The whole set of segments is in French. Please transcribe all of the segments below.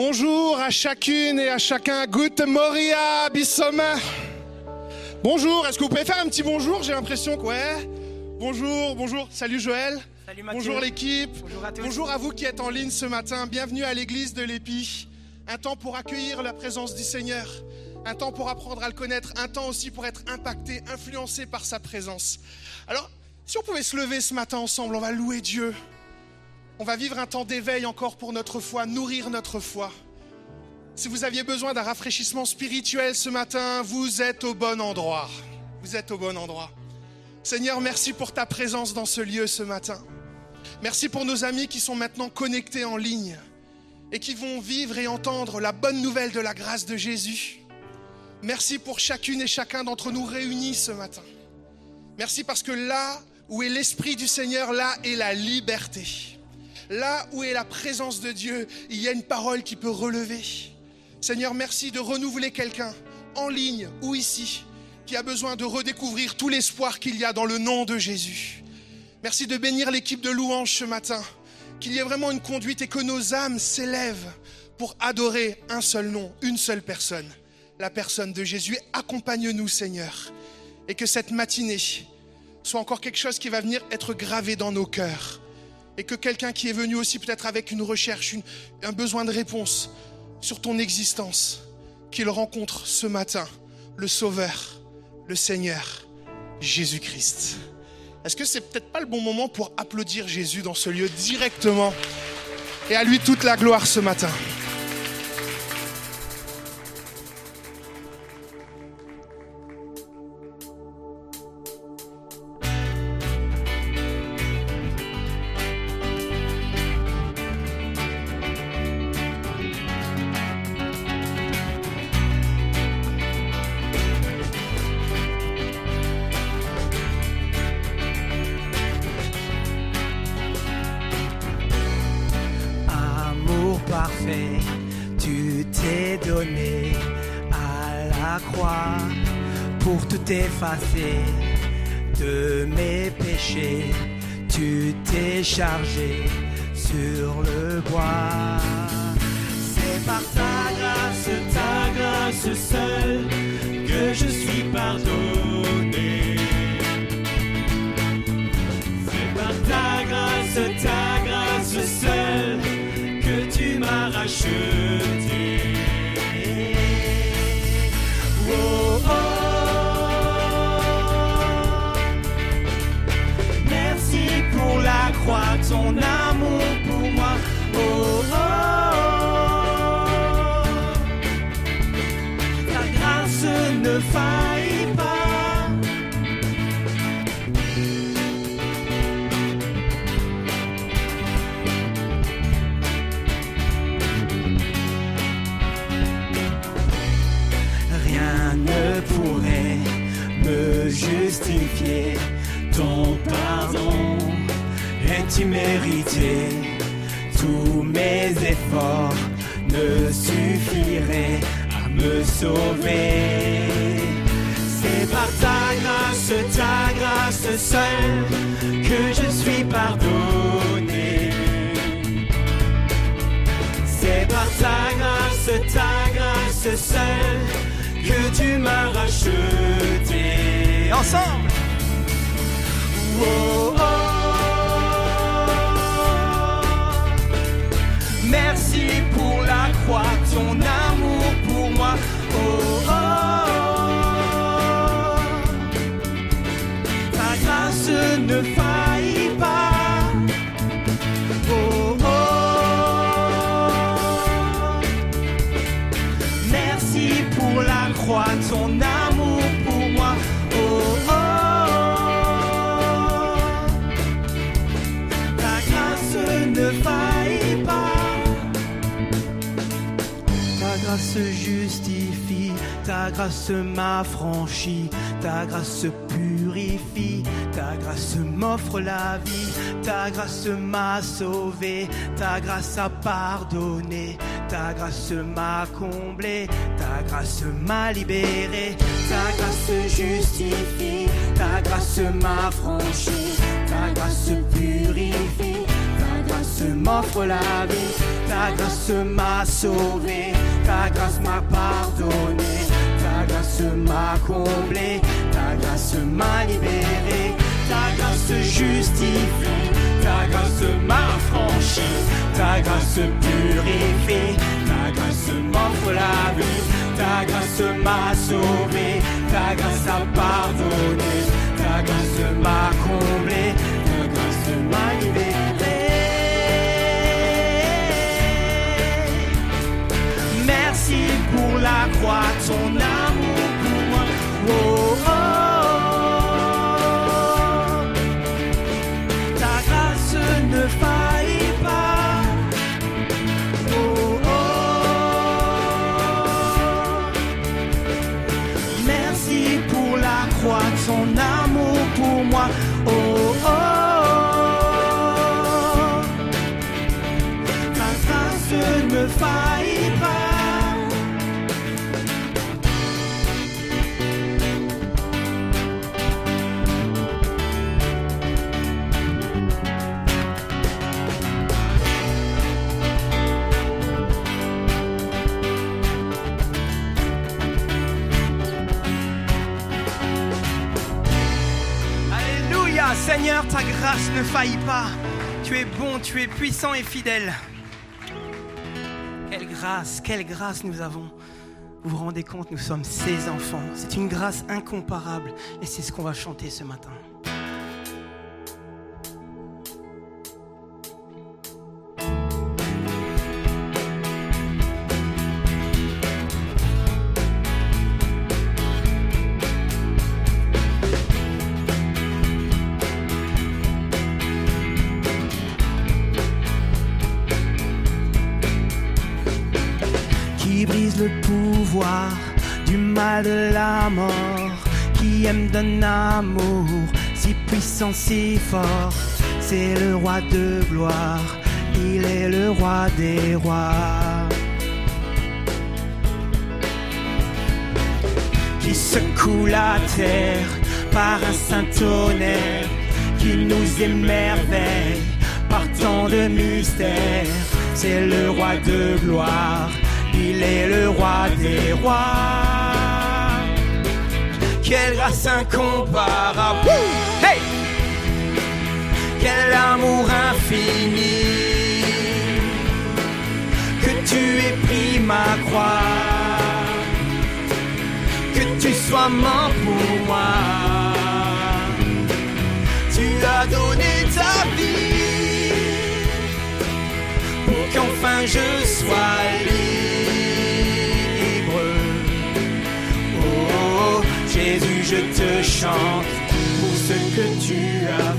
Bonjour à chacune et à chacun. Good Moria, Bissoma. Bonjour, est-ce que vous pouvez faire un petit bonjour? J'ai l'impression que ouais. Bonjour, bonjour. Salut Joël. Salut Mathieu. Bonjour l'équipe. Bonjour à tous. Bonjour à vous qui êtes en ligne ce matin. Bienvenue à l'église de l'Épi. Un temps pour accueillir la présence du Seigneur. Un temps pour apprendre à le connaître. Un temps aussi pour être impacté, influencé par sa présence. Alors, si on pouvait se lever ce matin ensemble, on va louer Dieu. On va vivre un temps d'éveil encore pour notre foi, nourrir notre foi. Si vous aviez besoin d'un rafraîchissement spirituel ce matin, vous êtes au bon endroit. Vous êtes au bon endroit. Seigneur, merci pour ta présence dans ce lieu ce matin. Merci pour nos amis qui sont maintenant connectés en ligne et qui vont vivre et entendre la bonne nouvelle de la grâce de Jésus. Merci pour chacune et chacun d'entre nous réunis ce matin. Merci parce que là où est l'Esprit du Seigneur, là est la liberté. Là où est la présence de Dieu, il y a une parole qui peut relever. Seigneur, merci de renouveler quelqu'un en ligne ou ici qui a besoin de redécouvrir tout l'espoir qu'il y a dans le nom de Jésus. Merci de bénir l'équipe de louanges ce matin, qu'il y ait vraiment une conduite et que nos âmes s'élèvent pour adorer un seul nom, une seule personne, la personne de Jésus. Accompagne-nous, Seigneur, et que cette matinée soit encore quelque chose qui va venir être gravé dans nos cœurs et que quelqu'un qui est venu aussi peut-être avec une recherche, un besoin de réponse sur ton existence, qu'il rencontre ce matin le Sauveur, le Seigneur, Jésus-Christ. Est-ce que c'est peut-être pas le bon moment pour applaudir Jésus dans ce lieu directement et à lui toute la gloire ce matin? M'as est immérité. Tous mes efforts ne suffiraient à me sauver. C'est par ta grâce, ta grâce seule que je suis pardonné. C'est par ta grâce, ta grâce seule que tu m'as racheté. Ensemble! Oh, oh. Ta grâce m'affranchit, ta grâce purifie, ta grâce m'offre la vie, ta grâce m'a sauvé, ta grâce a pardonné, ta grâce m'a comblé, ta grâce m'a libéré, ta grâce justifie, ta grâce m'affranchit, ta grâce purifie, ta grâce m'offre la vie, ta grâce m'a sauvé, ta grâce m'a pardonné, grâce m'a comblé, ta grâce m'a libéré, ta grâce justifie, ta grâce m'a franchi, ta grâce purifie, ta grâce m'offre la vie, ta grâce m'a sauvé, ta grâce a pardonné, ta grâce m'a comblé, ta grâce m'a libéré. Merci pour la croix, ton amour puissant et fidèle. Quelle grâce, quelle grâce nous avons. Vous vous rendez compte, nous sommes ses enfants. C'est une grâce incomparable et c'est ce qu'on va chanter ce matin. Si fort. C'est le roi de gloire, il est le roi des rois. Qui secoue la terre par un saint tonnerre, qui nous émerveille par tant de mystères. C'est le roi de gloire, il est le roi des rois. Quelle grâce incomparable! Quel amour infini, que tu aies pris ma croix, que tu sois mort pour moi. Tu as donné ta vie pour qu'enfin je sois libre. Oh Jésus, je te chante pour ce que tu as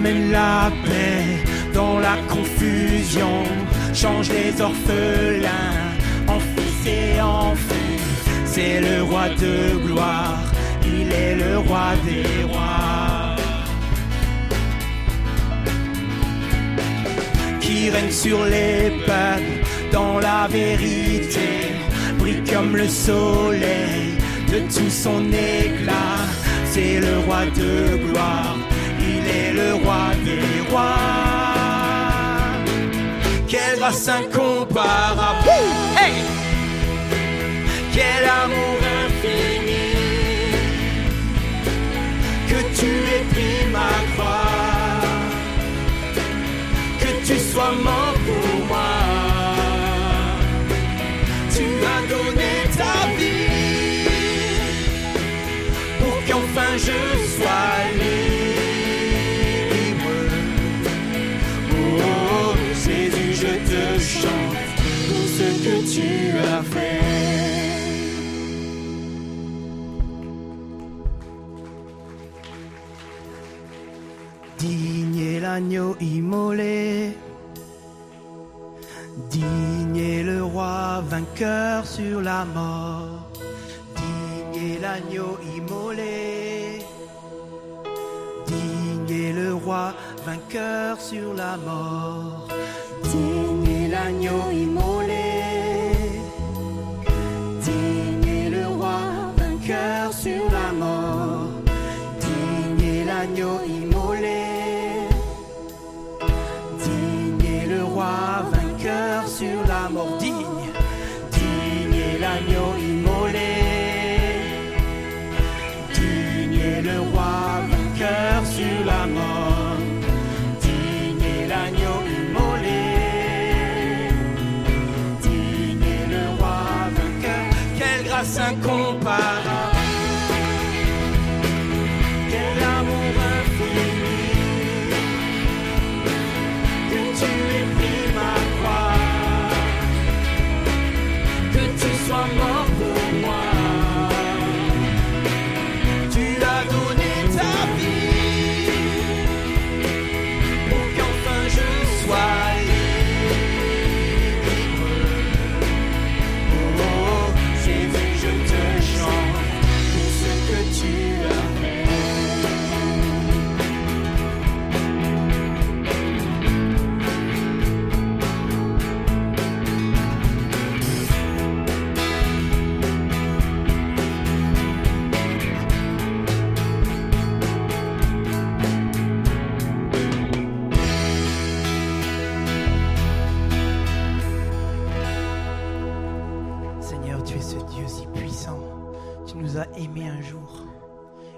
ramène la paix dans la confusion, change les orphelins en fils et en filles. C'est le roi de gloire, il est le roi des rois. Qui règne sur les peuples dans la vérité, brille comme le soleil de tout son éclat. C'est le roi de gloire, est le roi des rois. Quelle grâce incomparable, quel amour infini, que tu aies pris ma croix, que tu sois mort pour tu as fait. Digne l'agneau immolé, digne le roi vainqueur sur la mort, digne l'agneau immolé, digne le roi vainqueur sur la mort, digne l'agneau immolé, sur la mort, digne l'agneau immolé, digne le roi vainqueur sur la mort, digne, digne l'agneau si puissant. Tu nous as aimés un jour.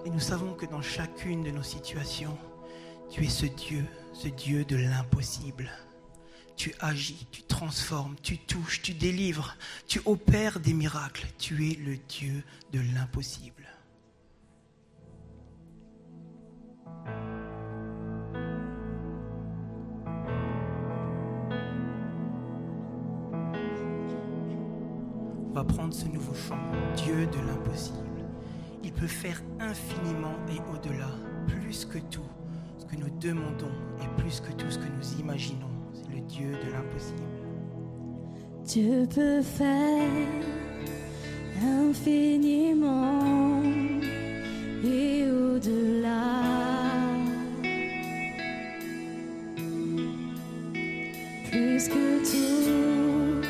Et nous savons que dans chacune de nos situations, tu es ce Dieu, ce Dieu de l'impossible. Tu agis, tu transformes, tu touches, tu délivres, tu opères des miracles. Tu es le Dieu de l'impossible. Va prendre ce nouveau chant, Dieu de l'impossible. Il peut faire infiniment et au-delà, plus que tout ce que nous demandons et plus que tout ce que nous imaginons. C'est le Dieu de l'impossible. Dieu peut faire infiniment et au-delà. Plus que tout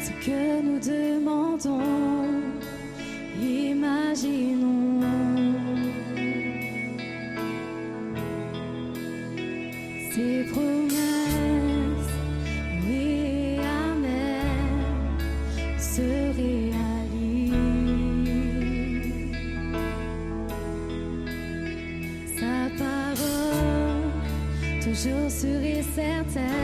ce que nous demandons, imaginons. Ses promesses, oui, amen, se réalisent. Sa parole, toujours sûre et certaine,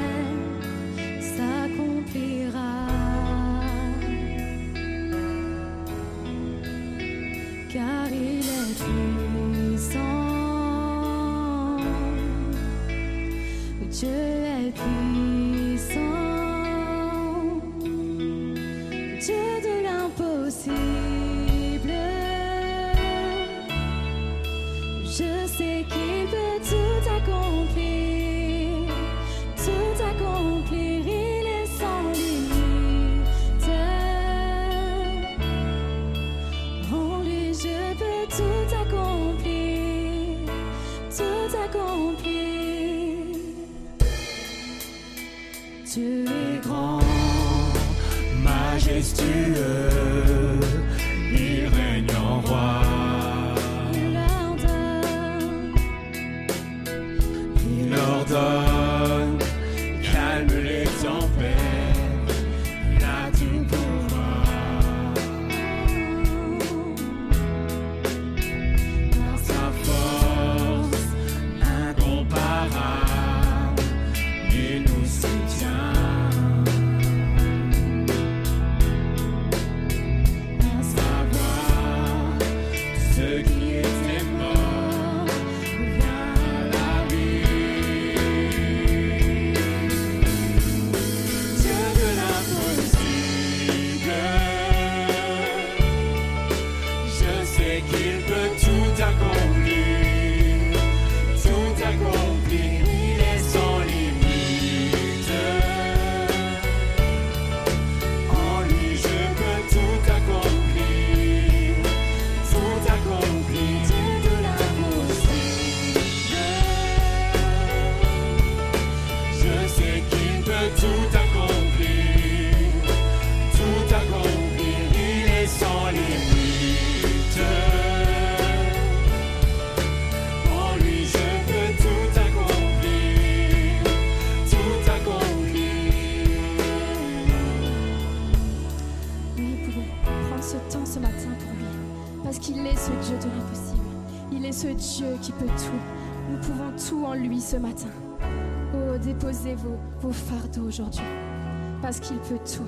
peut tout.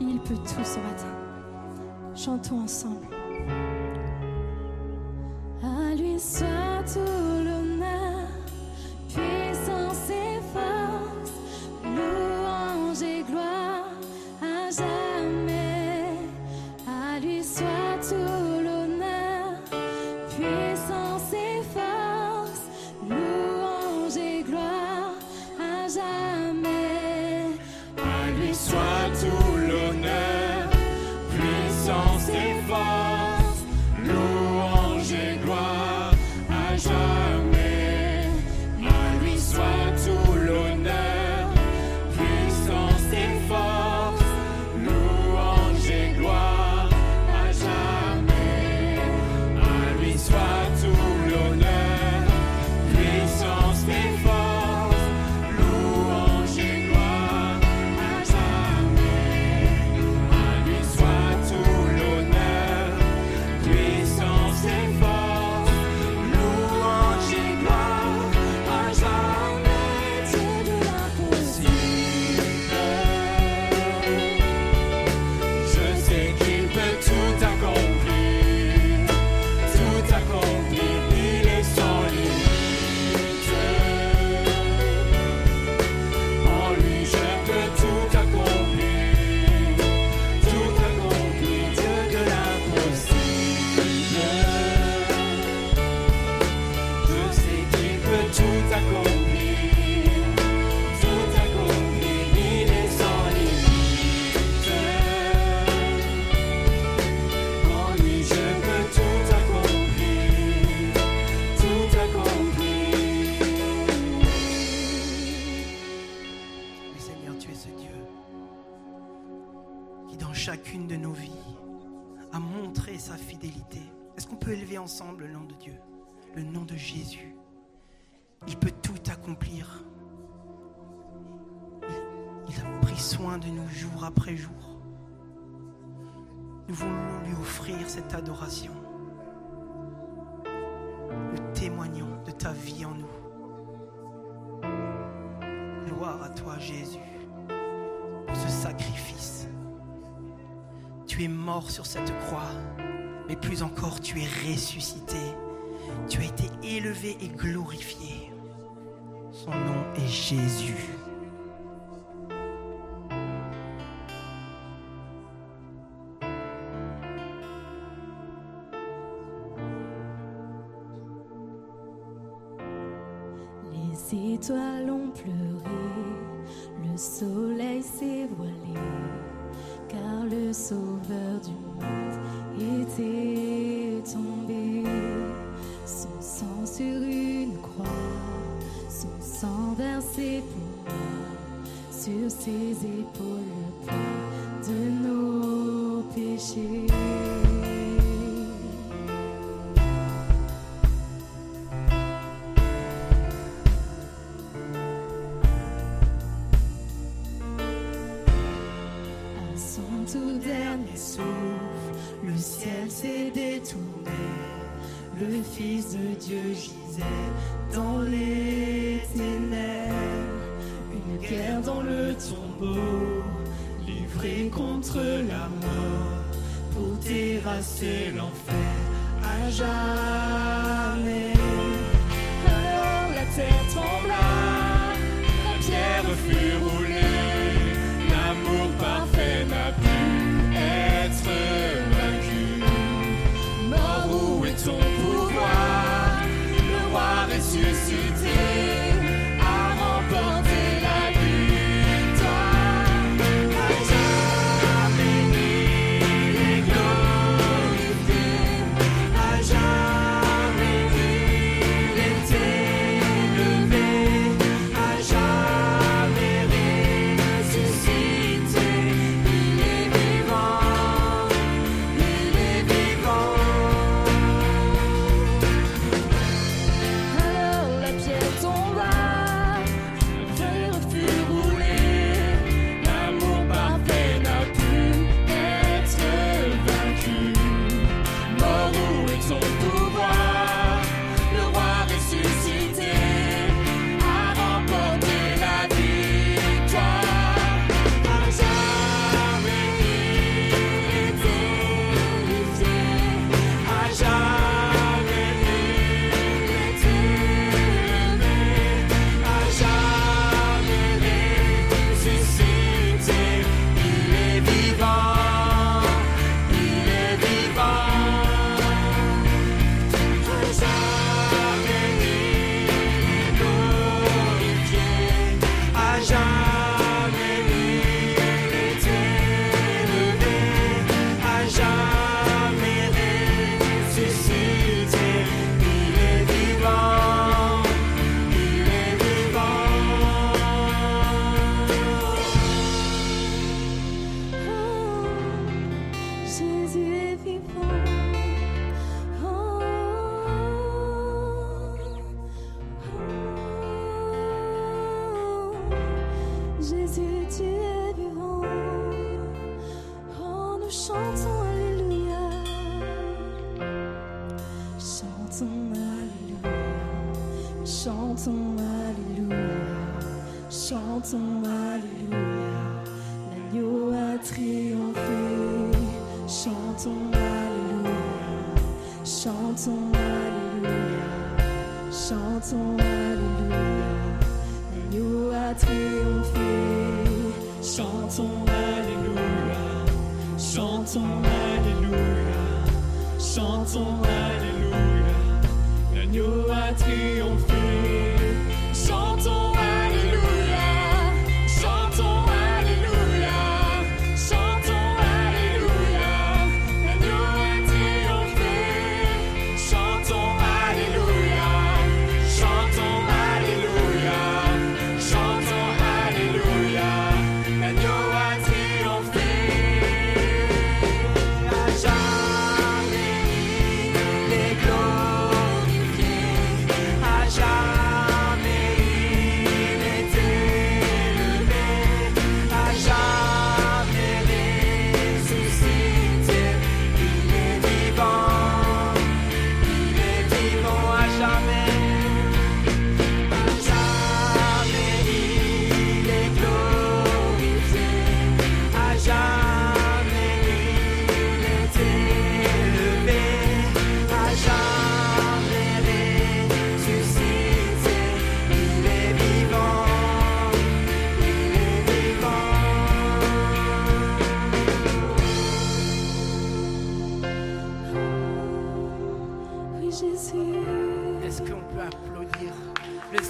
Il peut tout ce matin. Chantons ensemble. chacune de nos vies, à montrer sa fidélité. Est-ce qu'on peut élever ensemble le nom de Dieu, le nom de Jésus? Il peut tout accomplir. Il, il a pris soin de nous jour après jour. Nous voulons lui offrir cette adoration. Nous témoignons de ta vie en nous. Gloire à toi Jésus pour ce sacrifice. Tu es mort sur cette croix, mais plus encore, tu es ressuscité. Tu as été élevé et glorifié. Son nom est Jésus. oh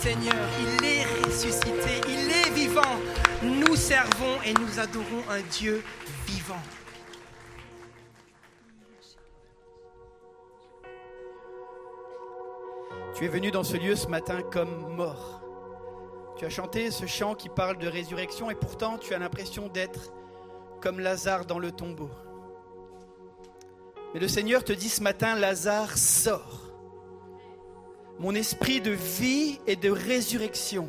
Seigneur Il est ressuscité, il est vivant. Nous servons et nous adorons un Dieu vivant. Tu es venu dans ce lieu ce matin comme mort. Tu as chanté ce chant qui parle de résurrection et pourtant tu as l'impression d'être comme Lazare dans le tombeau. Mais le Seigneur te dit ce matin, Lazare, sors. Mon esprit de vie et de résurrection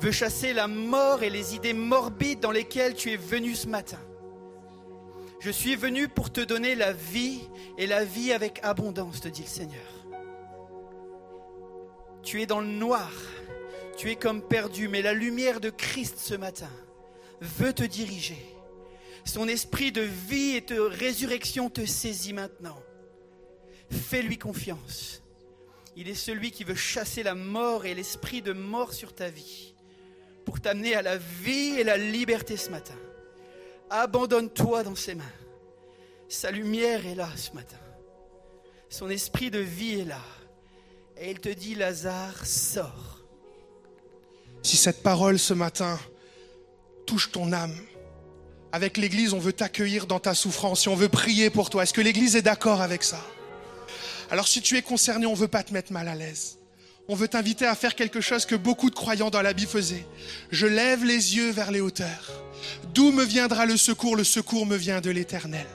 veut chasser la mort et les idées morbides dans lesquelles tu es venu ce matin. Je suis venu pour te donner la vie et la vie avec abondance, te dit le Seigneur. Tu es dans le noir, tu es comme perdu, mais la lumière de Christ ce matin veut te diriger. Son esprit de vie et de résurrection te saisit maintenant. Fais-lui confiance. Il est celui qui veut chasser la mort et l'esprit de mort sur ta vie pour t'amener à la vie et la liberté ce matin. Abandonne-toi dans ses mains. Sa lumière est là ce matin. Son esprit de vie est là. Et il te dit, Lazare, sors. Si cette parole ce matin touche ton âme, avec l'Église, on veut t'accueillir dans ta souffrance et on veut prier pour toi. Est-ce que l'Église est d'accord avec ça? Alors si tu es concerné, on ne veut pas te mettre mal à l'aise. On veut t'inviter à faire quelque chose que beaucoup de croyants dans la Bible faisaient. Je lève les yeux vers les hauteurs. D'où me viendra le secours? Le secours me vient de l'Éternel.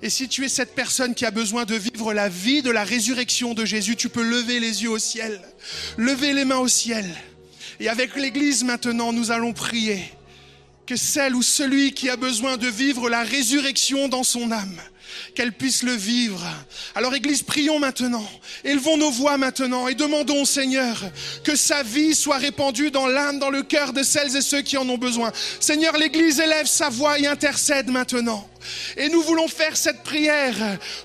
Et si tu es cette personne qui a besoin de vivre la vie de la résurrection de Jésus, tu peux lever les yeux au ciel, lever les mains au ciel. Et avec l'Église maintenant, nous allons prier que celle ou celui qui a besoin de vivre la résurrection dans son âme, qu'elle puisse le vivre. Alors Église, prions maintenant, élevons nos voix maintenant et demandons au Seigneur que sa vie soit répandue dans l'âme, dans le cœur de celles et ceux qui en ont besoin. Seigneur, l'Église élève sa voix et intercède maintenant. Et nous voulons faire cette prière.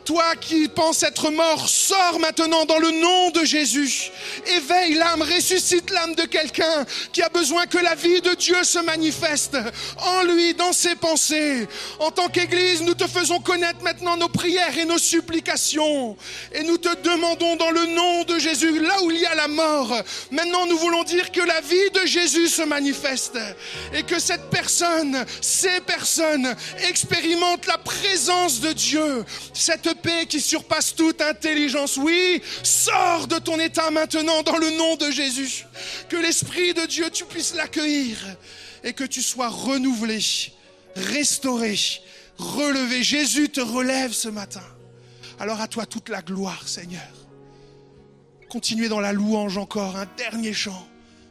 Toi qui penses être mort, sors maintenant dans le nom de Jésus. Éveille l'âme, ressuscite l'âme de quelqu'un qui a besoin que la vie de Dieu se manifeste en lui, dans ses pensées. En tant qu'Église, nous te faisons connaître maintenant nos prières et nos supplications. Et nous te demandons dans le nom de Jésus, là où il y a la mort, maintenant nous voulons dire que la vie de Jésus se manifeste. Et que cette personne, ces personnes expérimentent la présence de Dieu, cette paix qui surpasse toute intelligence. Oui, sors de ton état maintenant dans le nom de Jésus. Que l'Esprit de Dieu, tu puisses l'accueillir et que tu sois renouvelé, restauré, relevé. Jésus te relève ce matin. Alors à toi toute la gloire, Seigneur. Continuez dans la louange encore, un dernier chant,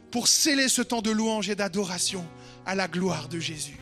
pour sceller ce temps de louange et d'adoration à la gloire de Jésus.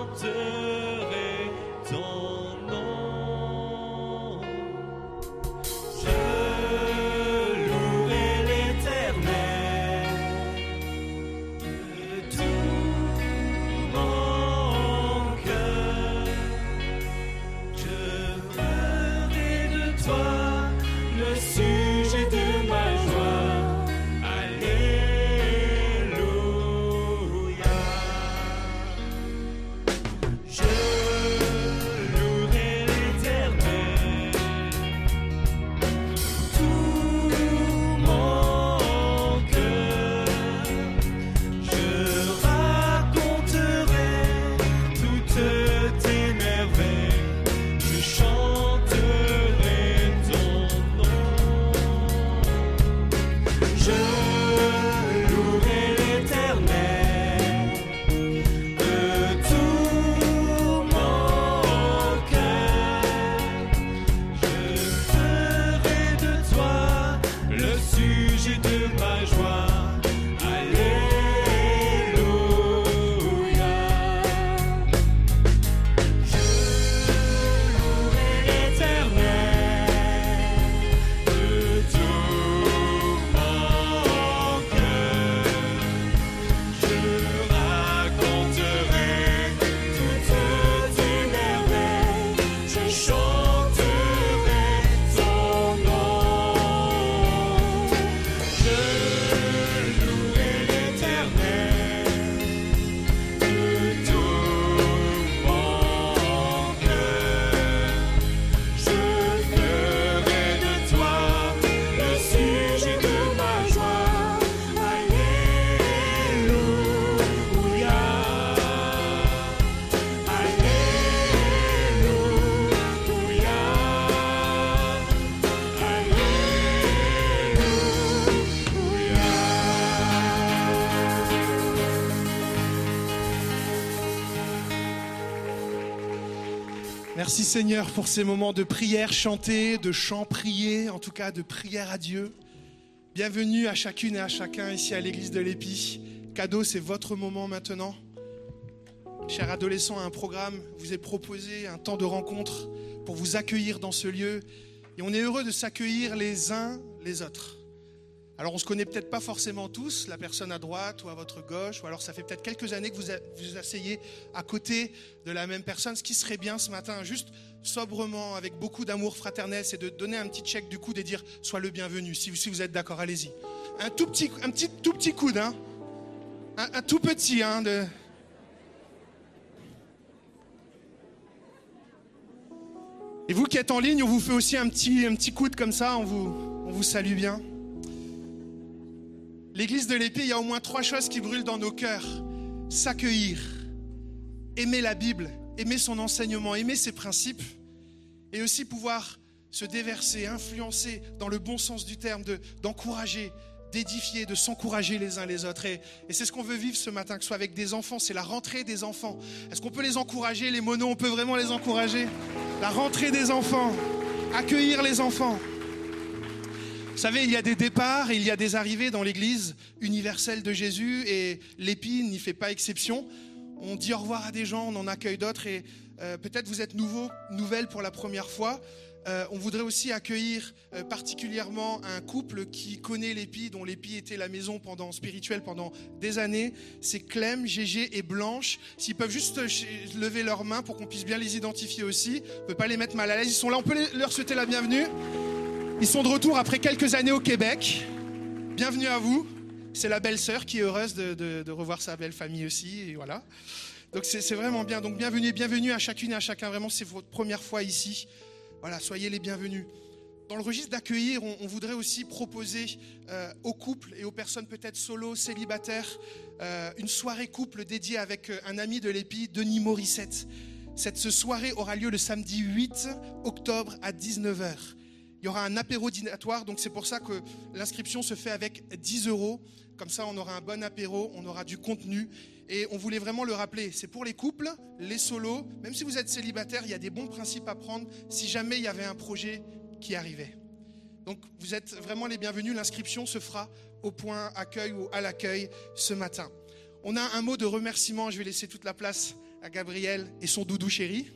To. Merci Seigneur pour ces moments de prière chantée, de chant prié, en tout cas de prière à Dieu. Bienvenue à chacune et à chacun ici à l'église de l'Épi. Cadeau, c'est votre moment maintenant. Chers adolescents, un programme vous est proposé, un temps de rencontre pour vous accueillir dans ce lieu. Et on est heureux de s'accueillir les uns les autres. Alors on se connaît peut-être pas forcément tous, la personne à droite ou à votre gauche, ou alors ça fait peut-être quelques années que vous vous asseyez à côté de la même personne. Ce qui serait bien ce matin, juste sobrement, avec beaucoup d'amour fraternel, c'est de donner un petit check du coude et dire sois le bienvenu. Si, vous êtes d'accord, allez-y. Un tout petit, un petit, tout coude, hein. Un, tout petit, hein. Et vous qui êtes en ligne, on vous fait aussi un petit, un petit coude comme ça, on vous, on vous salue bien. L'église de l'épée, il y a au moins trois choses qui brûlent dans nos cœurs. S'accueillir, aimer la Bible, aimer son enseignement, aimer ses principes, et aussi pouvoir se déverser, influencer dans le bon sens du terme, d'encourager, d'édifier, de s'encourager les uns les autres. Et, et c'est ce qu'on veut vivre ce matin, que ce soit avec des enfants, c'est la rentrée des enfants. Est-ce qu'on peut les encourager, les monos, on peut vraiment les encourager? La rentrée des enfants, accueillir les enfants. Vous savez, il y a des départs il y a des arrivées dans l'Église universelle de Jésus et l'épine n'y fait pas exception. On dit au revoir à des gens, on en accueille d'autres et euh, peut-être vous êtes nouveau, nouvelle pour la première fois. Euh, on voudrait aussi accueillir euh, particulièrement un couple qui connaît l'épi, dont l'épi était la maison spirituelle pendant des années. C'est Clem, Gégé et Blanche. S'ils peuvent juste lever leurs mains pour qu'on puisse bien les identifier aussi. On ne peut pas les mettre mal à l'aise. Ils sont là, on peut leur souhaiter la bienvenue. Ils sont de retour après quelques années au Québec. Bienvenue à vous. C'est la belle-sœur qui est heureuse de, revoir sa belle famille aussi. Et voilà. Donc c'est vraiment bien. Donc bienvenue, bienvenue à chacune et à chacun. Vraiment, c'est votre première fois ici. Voilà, soyez les bienvenus. Dans le registre d'accueillir, on, voudrait aussi proposer euh, aux couples et aux personnes peut-être solo, célibataires, euh, une soirée couple dédiée avec euh, un ami de l'épi, Denis Morissette. Cette soirée aura lieu le samedi 8 octobre à 19h. Il y aura un apéro dînatoire, donc c'est pour ça que l'inscription se fait avec 10 euros. Comme ça, on aura un bon apéro, on aura du contenu. Et on voulait vraiment le rappeler, c'est pour les couples, les solos, même si vous êtes célibataire, il y a des bons principes à prendre si jamais il y avait un projet qui arrivait. Donc vous êtes vraiment les bienvenus, l'inscription se fera au point accueil ou à l'accueil ce matin. On a un mot de remerciement, je vais laisser toute la place à Gabriel et son doudou chéri.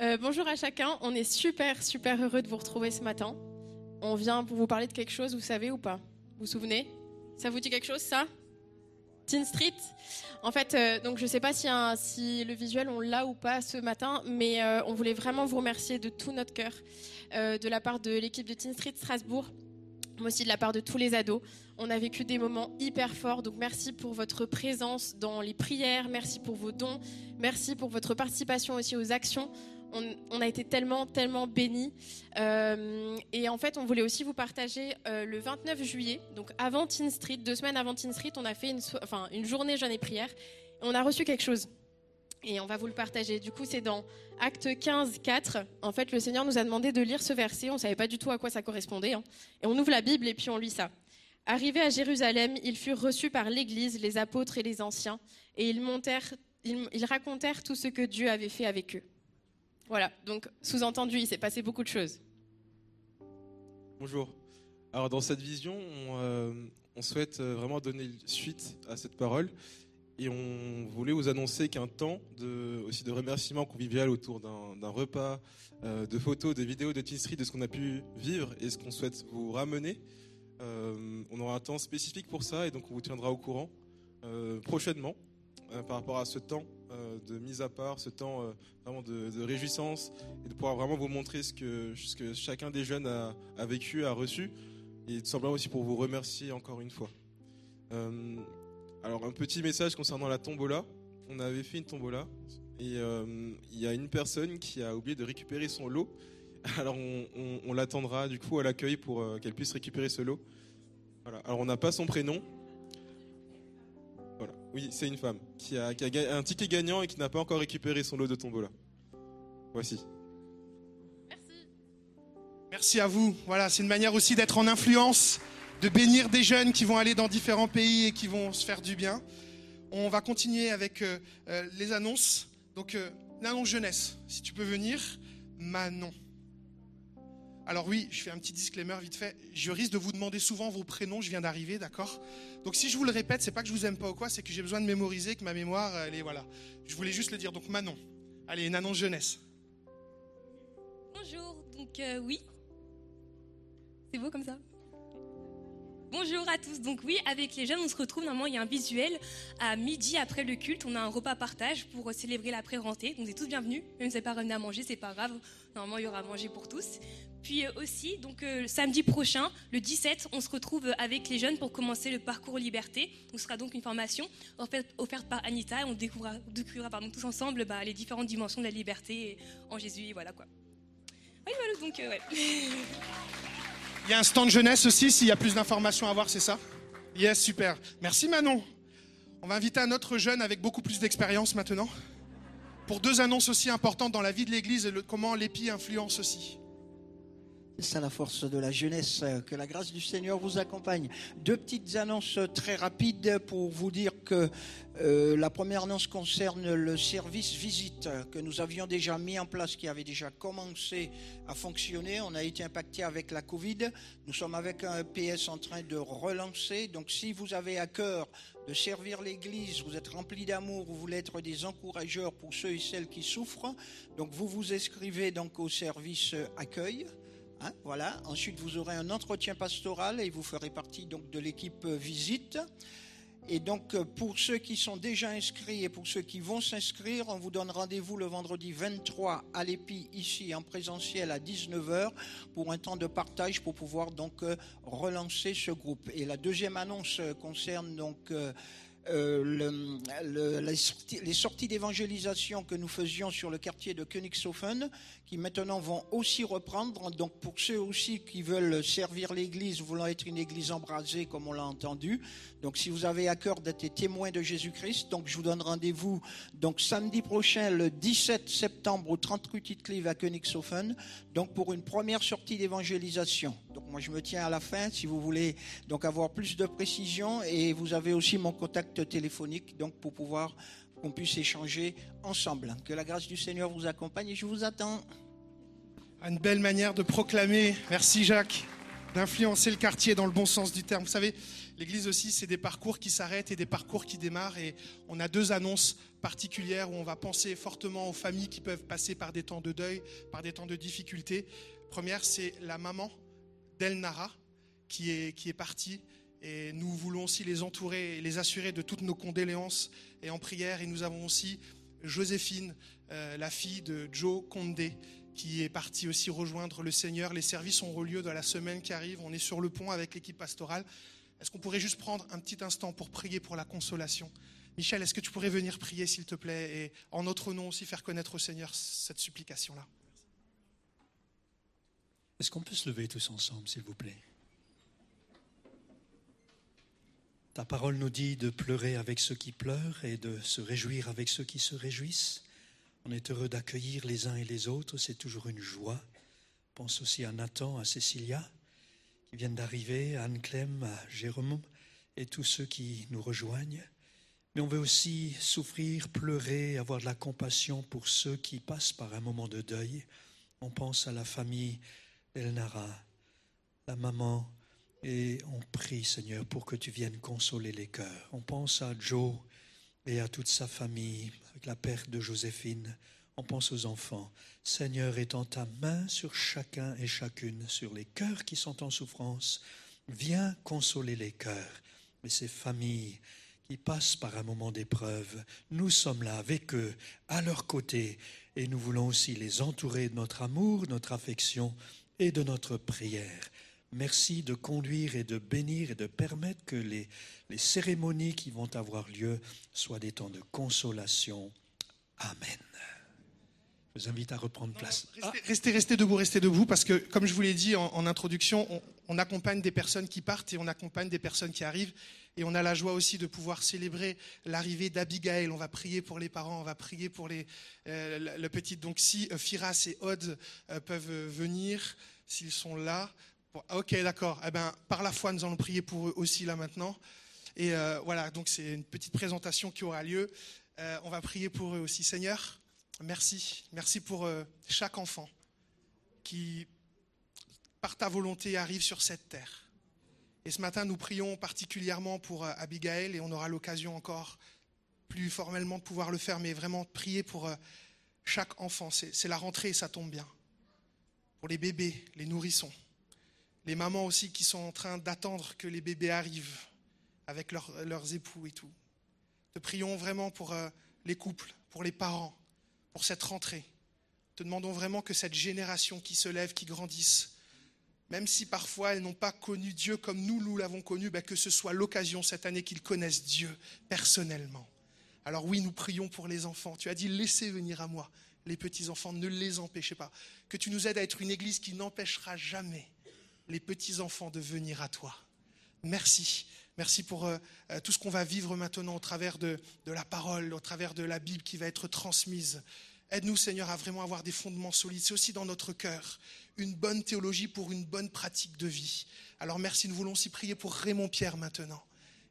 Euh, bonjour à chacun, on est super super heureux de vous retrouver ce matin. On vient pour vous parler de quelque chose, vous savez ou pas? Vous vous souvenez? Ça vous dit quelque chose ça? Teen Street? En fait, euh, donc je ne sais pas si, si, le visuel on l'a ou pas ce matin, mais euh, on voulait vraiment vous remercier de tout notre cœur, de la part de l'équipe de Teen Street Strasbourg mais aussi de la part de tous les ados. On a vécu des moments hyper forts, donc merci pour votre présence dans les prières, merci pour vos dons, merci pour votre participation aussi aux actions. On, a été tellement, tellement bénis. Euh, et en fait, on voulait aussi vous partager euh, le 29 juillet, donc avant Teen Street, deux semaines avant Teen Street, on a fait une, journée jeûne et prière. Et on a reçu quelque chose et on va vous le partager. Du coup, c'est dans Acte 15, 4. En fait, le Seigneur nous a demandé de lire ce verset. On ne savait pas du tout à quoi ça correspondait. Hein. Et on ouvre la Bible et puis on lit ça. Arrivés à Jérusalem, ils furent reçus par l'Église, les apôtres et les anciens, et ils, racontèrent tout ce que Dieu avait fait avec eux. Voilà, donc sous-entendu, il s'est passé beaucoup de choses. Bonjour. Alors dans cette vision, on, euh, souhaite euh, vraiment donner suite à cette parole et on voulait vous annoncer qu'un temps aussi de remerciement convivial autour d'un repas, euh, de photos, de vidéos, de tisseries, de ce qu'on a pu vivre et ce qu'on souhaite vous ramener. Euh, on aura un temps spécifique pour ça et donc on vous tiendra au courant euh, prochainement par rapport à ce temps de mise à part, ce temps vraiment de, réjouissance et de pouvoir vraiment vous montrer ce que, chacun des jeunes a, a, vécu, a reçu et tout simplement aussi pour vous remercier encore une fois. Alors un petit message concernant la tombola. On avait fait une tombola et euh, il y a une personne qui a oublié de récupérer son lot. Alors on, l'attendra du coup à l'accueil pour euh, qu'elle puisse récupérer ce lot. Voilà. Alors on n'a pas son prénom. Voilà. Oui, c'est une femme qui a, un ticket gagnant et qui n'a pas encore récupéré son lot de tombola. Voici. Merci. Merci à vous. Voilà, c'est une manière aussi d'être en influence de bénir des jeunes qui vont aller dans différents pays et qui vont se faire du bien. On va continuer avec euh, euh, les annonces. Donc, euh, l'annonce jeunesse, si tu peux venir. Manon. Alors oui, je fais un petit disclaimer vite fait. Je risque de vous demander souvent vos prénoms, je viens d'arriver, d'accord? Donc si je vous le répète, c'est pas que je vous aime pas ou quoi, c'est que j'ai besoin de mémoriser, que ma mémoire, elle est voilà. Je voulais juste le dire. Donc Manon. Allez, une annonce jeunesse. Bonjour, donc euh, oui. C'est beau comme ça? Bonjour à tous. Donc oui, avec les jeunes, on se retrouve. Normalement, il y a un visuel à midi après le culte. On a un repas partage pour célébrer la pré-rentrée. Donc vous êtes tous bienvenus. Même si vous n'avez pas ramené à manger, c'est pas grave. Normalement, il y aura à manger pour tous. Puis euh, aussi, donc euh, samedi prochain, le 17, on se retrouve avec les jeunes pour commencer le parcours liberté. Ce sera donc une formation offerte, par Anita et on découvrira, pardon, tous ensemble bah, les différentes dimensions de la liberté en Jésus. Voilà quoi. Oui, donc euh, ouais. Il y a un stand jeunesse aussi, s'il y a plus d'informations à voir, c'est ça? Yes, super. Merci Manon. On va inviter un autre jeune avec beaucoup plus d'expérience maintenant. Pour deux annonces aussi importantes dans la vie de l'Église et comment l'épi influence aussi. C'est la force de la jeunesse, que la grâce du Seigneur vous accompagne. Deux petites annonces très rapides pour vous dire que euh, la première annonce concerne le service visite que nous avions déjà mis en place, qui avait déjà commencé à fonctionner. On a été impacté avec la Covid. Nous sommes avec un PS en train de relancer. Donc si vous avez à cœur de servir l'Église, vous êtes rempli d'amour, vous voulez être des encourageurs pour ceux et celles qui souffrent, donc vous vous inscrivez donc au service accueil. Hein, voilà. Ensuite, vous aurez un entretien pastoral et vous ferez partie donc de l'équipe euh, visite. Et donc, euh, pour ceux qui sont déjà inscrits et pour ceux qui vont s'inscrire, on vous donne rendez-vous le vendredi 23 à l'EPI, ici en présentiel à 19h, pour un temps de partage pour pouvoir donc euh, relancer ce groupe. Et la deuxième annonce concerne donc euh, le- le- les sorties, d'évangélisation que nous faisions sur le quartier de Königshofen, qui maintenant vont aussi reprendre. Donc pour ceux aussi qui veulent servir l'Église, voulant être une Église embrasée, comme on l'a entendu. Donc si vous avez à cœur d'être témoin de Jésus-Christ, donc je vous donne rendez-vous donc samedi prochain, le 17 septembre, au 30 rue Tite-Clive à Königshofen, donc pour une première sortie d'évangélisation. Donc moi je me tiens à la fin si vous voulez donc avoir plus de précision et vous avez aussi mon contact téléphonique donc pour pouvoir qu'on puisse échanger ensemble. Que la grâce du Seigneur vous accompagne et je vous attends. Une belle manière de proclamer, merci Jacques, d'influencer le quartier dans le bon sens du terme. Vous savez, l'église aussi, c'est des parcours qui s'arrêtent et des parcours qui démarrent. Et on a deux annonces particulières où on va penser fortement aux familles qui peuvent passer par des temps de deuil, par des temps de difficulté. Première, c'est la maman d'Elnara qui est, qui est partie. Et nous voulons aussi les entourer et les assurer de toutes nos condoléances et en prière. Et nous avons aussi Joséphine, euh, la fille de Joe Condé, qui est partie aussi rejoindre le Seigneur. Les services auront lieu dans la semaine qui arrive. On est sur le pont avec l'équipe pastorale. Est-ce qu'on pourrait juste prendre un petit instant pour prier pour la consolation? Michel, est-ce que tu pourrais venir prier, s'il te plaît, et en notre nom aussi faire connaître au Seigneur cette supplication-là? Est-ce qu'on peut se lever tous ensemble, s'il vous plaît? Ta parole nous dit de pleurer avec ceux qui pleurent et de se réjouir avec ceux qui se réjouissent. On est heureux d'accueillir les uns et les autres, c'est toujours une joie. Pense aussi à Nathan, à Cécilia, qui viennent d'arriver, à Anne-Clem, à Jérôme et tous ceux qui nous rejoignent. Mais on veut aussi souffrir, pleurer, avoir de la compassion pour ceux qui passent par un moment de deuil. On pense à la famille d'Elnara, la maman, et on prie, Seigneur, pour que tu viennes consoler les cœurs. On pense à Joe et à toute sa famille, avec la perte de Joséphine. On pense aux enfants. Seigneur, étends ta main sur chacun et chacune, sur les cœurs qui sont en souffrance. Viens consoler les cœurs. Mais ces familles qui passent par un moment d'épreuve, nous sommes là avec eux, à leur côté, et nous voulons aussi les entourer de notre amour, notre affection et de notre prière. Merci de conduire et de bénir et de permettre que les, cérémonies qui vont avoir lieu soient des temps de consolation. Amen. Je vous invite à reprendre place. Ah, Restez, restez, restez debout, restez debout, parce que comme je vous l'ai dit en, en introduction, on, on accompagne des personnes qui partent et on accompagne des personnes qui arrivent. Et on a la joie aussi de pouvoir célébrer l'arrivée d'Abigail. On va prier pour les parents, on va prier pour les, euh, le, petit. Donc si euh, Firas et Od euh, peuvent euh, venir, s'ils sont là. Bon, ok, d'accord. Eh ben, par la foi, nous allons prier pour eux aussi là maintenant. Et euh, voilà, donc c'est une petite présentation qui aura lieu. On va prier pour eux aussi. Seigneur, merci. Merci pour euh, chaque enfant qui, par ta volonté, arrive sur cette terre. Et ce matin, nous prions particulièrement pour euh, Abigail et on aura l'occasion encore plus formellement de pouvoir le faire, mais vraiment prier pour euh, chaque enfant. C'est la rentrée et ça tombe bien. Pour les bébés, les nourrissons, les mamans aussi qui sont en train d'attendre que les bébés arrivent avec leurs- époux et tout. Te prions vraiment pour les couples, pour les parents, pour cette rentrée. Te demandons vraiment que cette génération qui se lève, qui grandisse, même si parfois elles n'ont pas connu Dieu comme nous, nous l'avons connu, ben, que ce soit l'occasion cette année qu'ils connaissent Dieu personnellement. Alors oui, nous prions pour les enfants. Tu as dit, laissez venir à moi les petits-enfants, ne les empêchez pas. Que tu nous aides à être une église qui n'empêchera jamais les petits-enfants de venir à toi. Merci. Merci pour euh, euh, tout ce qu'on va vivre maintenant au travers de, la parole, au travers de la Bible qui va être transmise. Aide-nous, Seigneur, à vraiment avoir des fondements solides. C'est aussi dans notre cœur une bonne théologie pour une bonne pratique de vie. Alors merci, nous voulons aussi prier pour Raymond Pierre maintenant.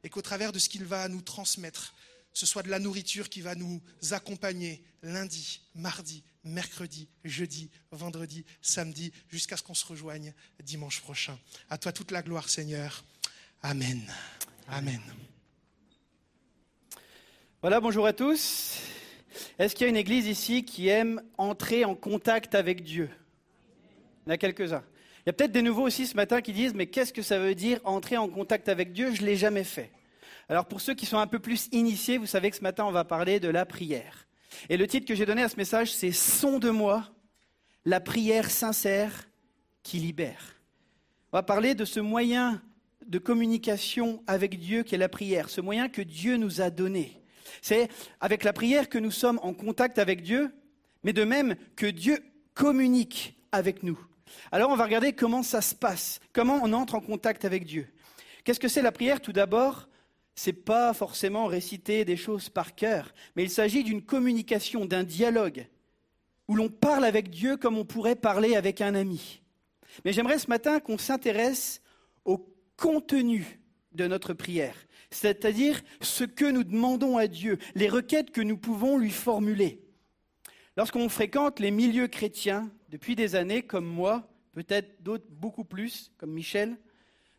Et qu'au travers de ce qu'il va nous transmettre, ce soit de la nourriture qui va nous accompagner lundi, mardi, mercredi, jeudi, vendredi, samedi, jusqu'à ce qu'on se rejoigne dimanche prochain. À toi toute la gloire, Seigneur. Amen. Amen. Voilà, bonjour à tous. Est-ce qu'il y a une église ici qui aime entrer en contact avec Dieu? Il y en a quelques-uns. Il y a peut-être des nouveaux aussi ce matin qui disent Mais qu'est-ce que ça veut dire entrer en contact avec Dieu? Je ne l'ai jamais fait. Alors pour ceux qui sont un peu plus initiés, vous savez que ce matin on va parler de la prière. Et le titre que j'ai donné à ce message, c'est Son de moi, la prière sincère qui libère. On va parler de ce moyen de communication avec Dieu qu'est la prière, ce moyen que Dieu nous a donné. C'est avec la prière que nous sommes en contact avec Dieu, mais de même que Dieu communique avec nous. Alors on va regarder comment ça se passe, comment on entre en contact avec Dieu. Qu'est-ce que c'est la prière? Tout d'abord, c'est pas forcément réciter des choses par cœur, mais il s'agit d'une communication, d'un dialogue, où l'on parle avec Dieu comme on pourrait parler avec un ami. Mais j'aimerais ce matin qu'on s'intéresse au contenu de notre prière, c'est-à-dire ce que nous demandons à Dieu, les requêtes que nous pouvons lui formuler. Lorsqu'on fréquente les milieux chrétiens depuis des années, comme moi, peut-être d'autres beaucoup plus, comme Michel,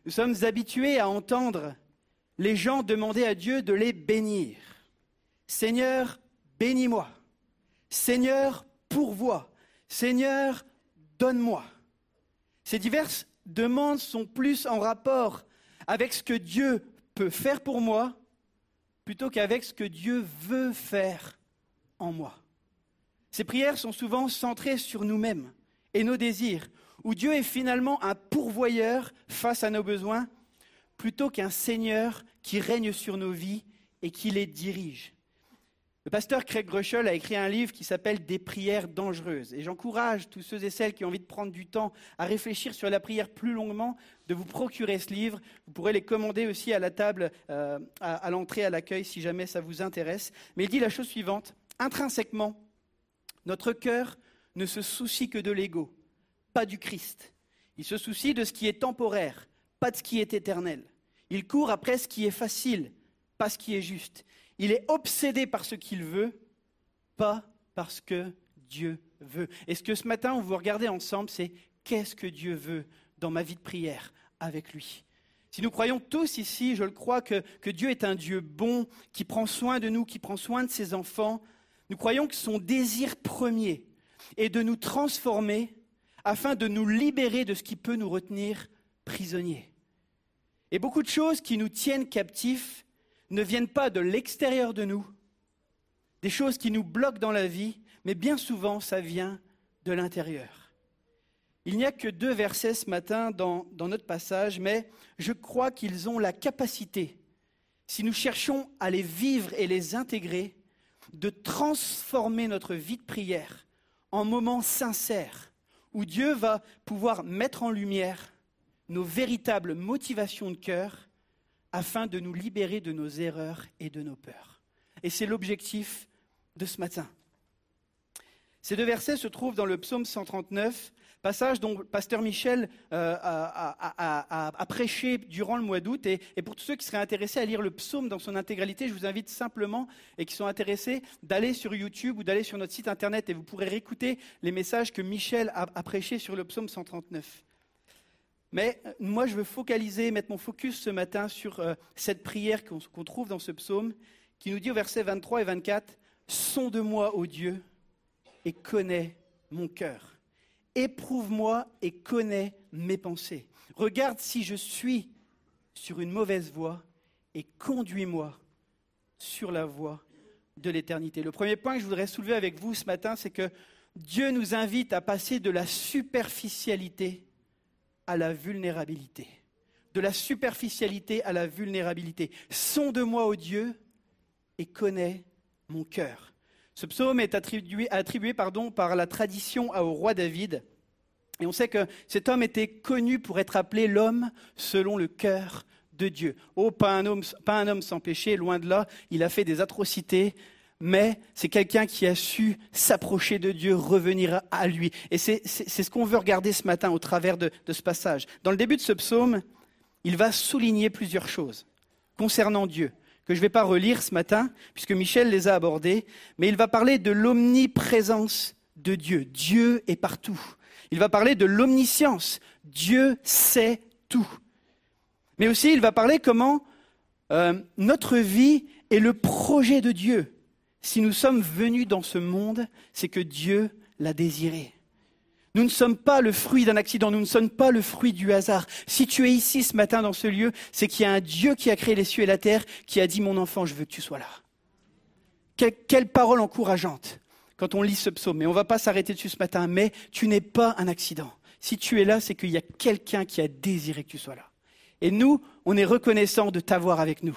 nous sommes habitués à entendre les gens demander à Dieu de les bénir. Seigneur, bénis-moi. Seigneur, pourvois. Seigneur, donne-moi. Ces diverses demandes sont plus en rapport avec ce que Dieu peut faire pour moi plutôt qu'avec ce que Dieu veut faire en moi. Ces prières sont souvent centrées sur nous-mêmes et nos désirs, où Dieu est finalement un pourvoyeur face à nos besoins plutôt qu'un Seigneur qui règne sur nos vies et qui les dirige. Le pasteur Craig Groeschel a écrit un livre qui s'appelle Des prières dangereuses. Et j'encourage tous ceux et celles qui ont envie de prendre du temps à réfléchir sur la prière plus longuement de vous procurer ce livre. Vous pourrez les commander aussi à la table, euh, à l'entrée, à l'accueil, si jamais ça vous intéresse. Mais il dit la chose suivante. Intrinsèquement, notre cœur ne se soucie que de l'ego, pas du Christ. Il se soucie de ce qui est temporaire, pas de ce qui est éternel. Il court après ce qui est facile, pas ce qui est juste. Il est obsédé par ce qu'il veut, pas parce que Dieu veut. Et ce que ce matin, on va regarder ensemble, c'est qu'est-ce que Dieu veut dans ma vie de prière avec lui. Si nous croyons tous ici, je le crois, que, que Dieu est un Dieu bon, qui prend soin de nous, qui prend soin de ses enfants, nous croyons que son désir premier est de nous transformer afin de nous libérer de ce qui peut nous retenir prisonniers. Et beaucoup de choses qui nous tiennent captifs ne viennent pas de l'extérieur de nous, des choses qui nous bloquent dans la vie, mais bien souvent ça vient de l'intérieur. Il n'y a que deux versets ce matin dans, notre passage, mais je crois qu'ils ont la capacité, si nous cherchons à les vivre et les intégrer, de transformer notre vie de prière en moments sincères où Dieu va pouvoir mettre en lumière nos véritables motivations de cœur afin de nous libérer de nos erreurs et de nos peurs. Et c'est l'objectif de ce matin. Ces deux versets se trouvent dans le psaume 139, Passage dont pasteur Michel euh, a, prêché durant le mois d'août. Et, pour tous ceux qui seraient intéressés à lire le psaume dans son intégralité, je vous invite simplement, et qui sont intéressés, d'aller sur YouTube ou d'aller sur notre site internet et vous pourrez réécouter les messages que Michel a, a prêchés sur le psaume 139. Mais euh, moi, je veux focaliser, mettre mon focus ce matin sur euh, cette prière qu'on trouve dans ce psaume, qui nous dit au verset 23 et 24, Sonde-moi, ô Dieu, et connais mon cœur. Éprouve-moi et connais mes pensées. Regarde si je suis sur une mauvaise voie et conduis-moi sur la voie de l'éternité. Le premier point que je voudrais soulever avec vous ce matin, c'est que Dieu nous invite à passer de la superficialité à la vulnérabilité. De la superficialité à la vulnérabilité. Sonde-moi, ô Dieu, et connais mon cœur. Ce psaume est attribué, attribué pardon, par la tradition au roi David. Et on sait que cet homme était connu pour être appelé l'homme selon le cœur de Dieu. Oh, pas un, homme, pas un homme sans péché, loin de là, il a fait des atrocités, mais c'est quelqu'un qui a su s'approcher de Dieu, revenir à lui. Et c'est ce qu'on veut regarder ce matin au travers de, de ce passage. Dans le début de ce psaume, il va souligner plusieurs choses concernant Dieu, que je ne vais pas relire ce matin, puisque Michel les a abordées, mais il va parler de l'omniprésence de Dieu. Dieu est partout. Il va parler de l'omniscience. Dieu sait tout. Mais aussi, il va parler comment euh, notre vie est le projet de Dieu. Si nous sommes venus dans ce monde, c'est que Dieu l'a désiré. Nous ne sommes pas le fruit d'un accident, nous ne sommes pas le fruit du hasard. Si tu es ici ce matin dans ce lieu, c'est qu'il y a un Dieu qui a créé les cieux et la terre, qui a dit mon enfant, je veux que tu sois là. Quelle, parole encourageante quand on lit ce psaume. Mais on ne va pas s'arrêter dessus ce matin, mais tu n'es pas un accident. Si tu es là, c'est qu'il y a quelqu'un qui a désiré que tu sois là. Et nous, on est reconnaissant de t'avoir avec nous.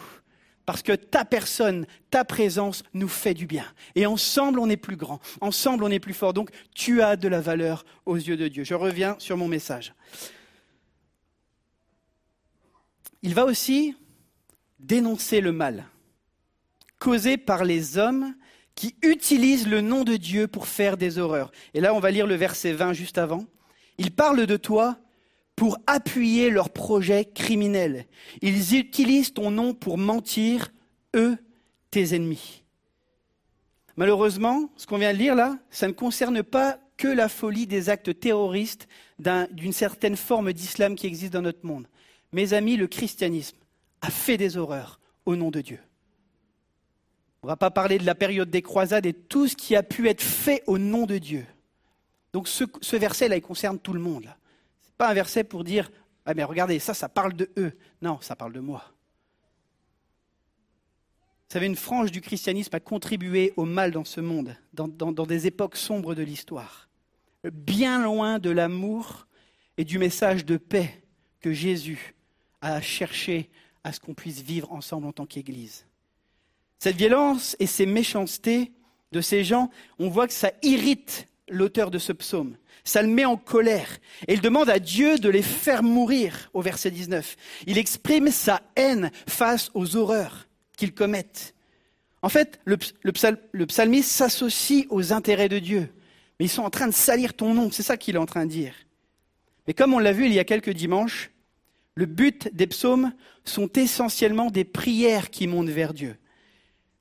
Parce que ta personne, ta présence nous fait du bien. Et ensemble, on est plus grand. Ensemble, on est plus fort. Donc, tu as de la valeur aux yeux de Dieu. Je reviens sur mon message. Il va aussi dénoncer le mal causé par les hommes qui utilisent le nom de Dieu pour faire des horreurs. Et là, on va lire le verset 20 juste avant. Ils parlent de toi pour appuyer leurs projets criminels. Ils utilisent ton nom pour mentir, eux, tes ennemis. Malheureusement, ce qu'on vient de lire là, ça ne concerne pas que la folie des actes terroristes d'un- d'une certaine forme d'islam qui existe dans notre monde. Mes amis, le christianisme a fait des horreurs au nom de Dieu. On ne va pas parler de la période des croisades et tout ce qui a pu être fait au nom de Dieu. Donc ce, verset-là, il concerne tout le monde. Pas un verset pour dire Ah mais regardez, ça, ça parle de eux. Non, ça parle de moi. Vous savez, une frange du christianisme a contribué au mal dans ce monde, dans, dans- dans des époques sombres de l'histoire. Bien loin de l'amour et du message de paix que Jésus a cherché à ce qu'on puisse vivre ensemble en tant qu'Église. Cette violence et ces méchancetés de ces gens, on voit que ça irrite l'auteur de ce psaume. Ça le met en colère. Et il demande à Dieu de les faire mourir au verset 19. Il exprime sa haine face aux horreurs qu'ils commettent. En fait, le, ps- le psal- le psalmiste s'associe aux intérêts de Dieu. Mais ils sont en train de salir ton nom, c'est ça qu'il est en train de dire. Mais comme on l'a vu il y a quelques dimanches, le but des psaumes sont essentiellement des prières qui montent vers Dieu.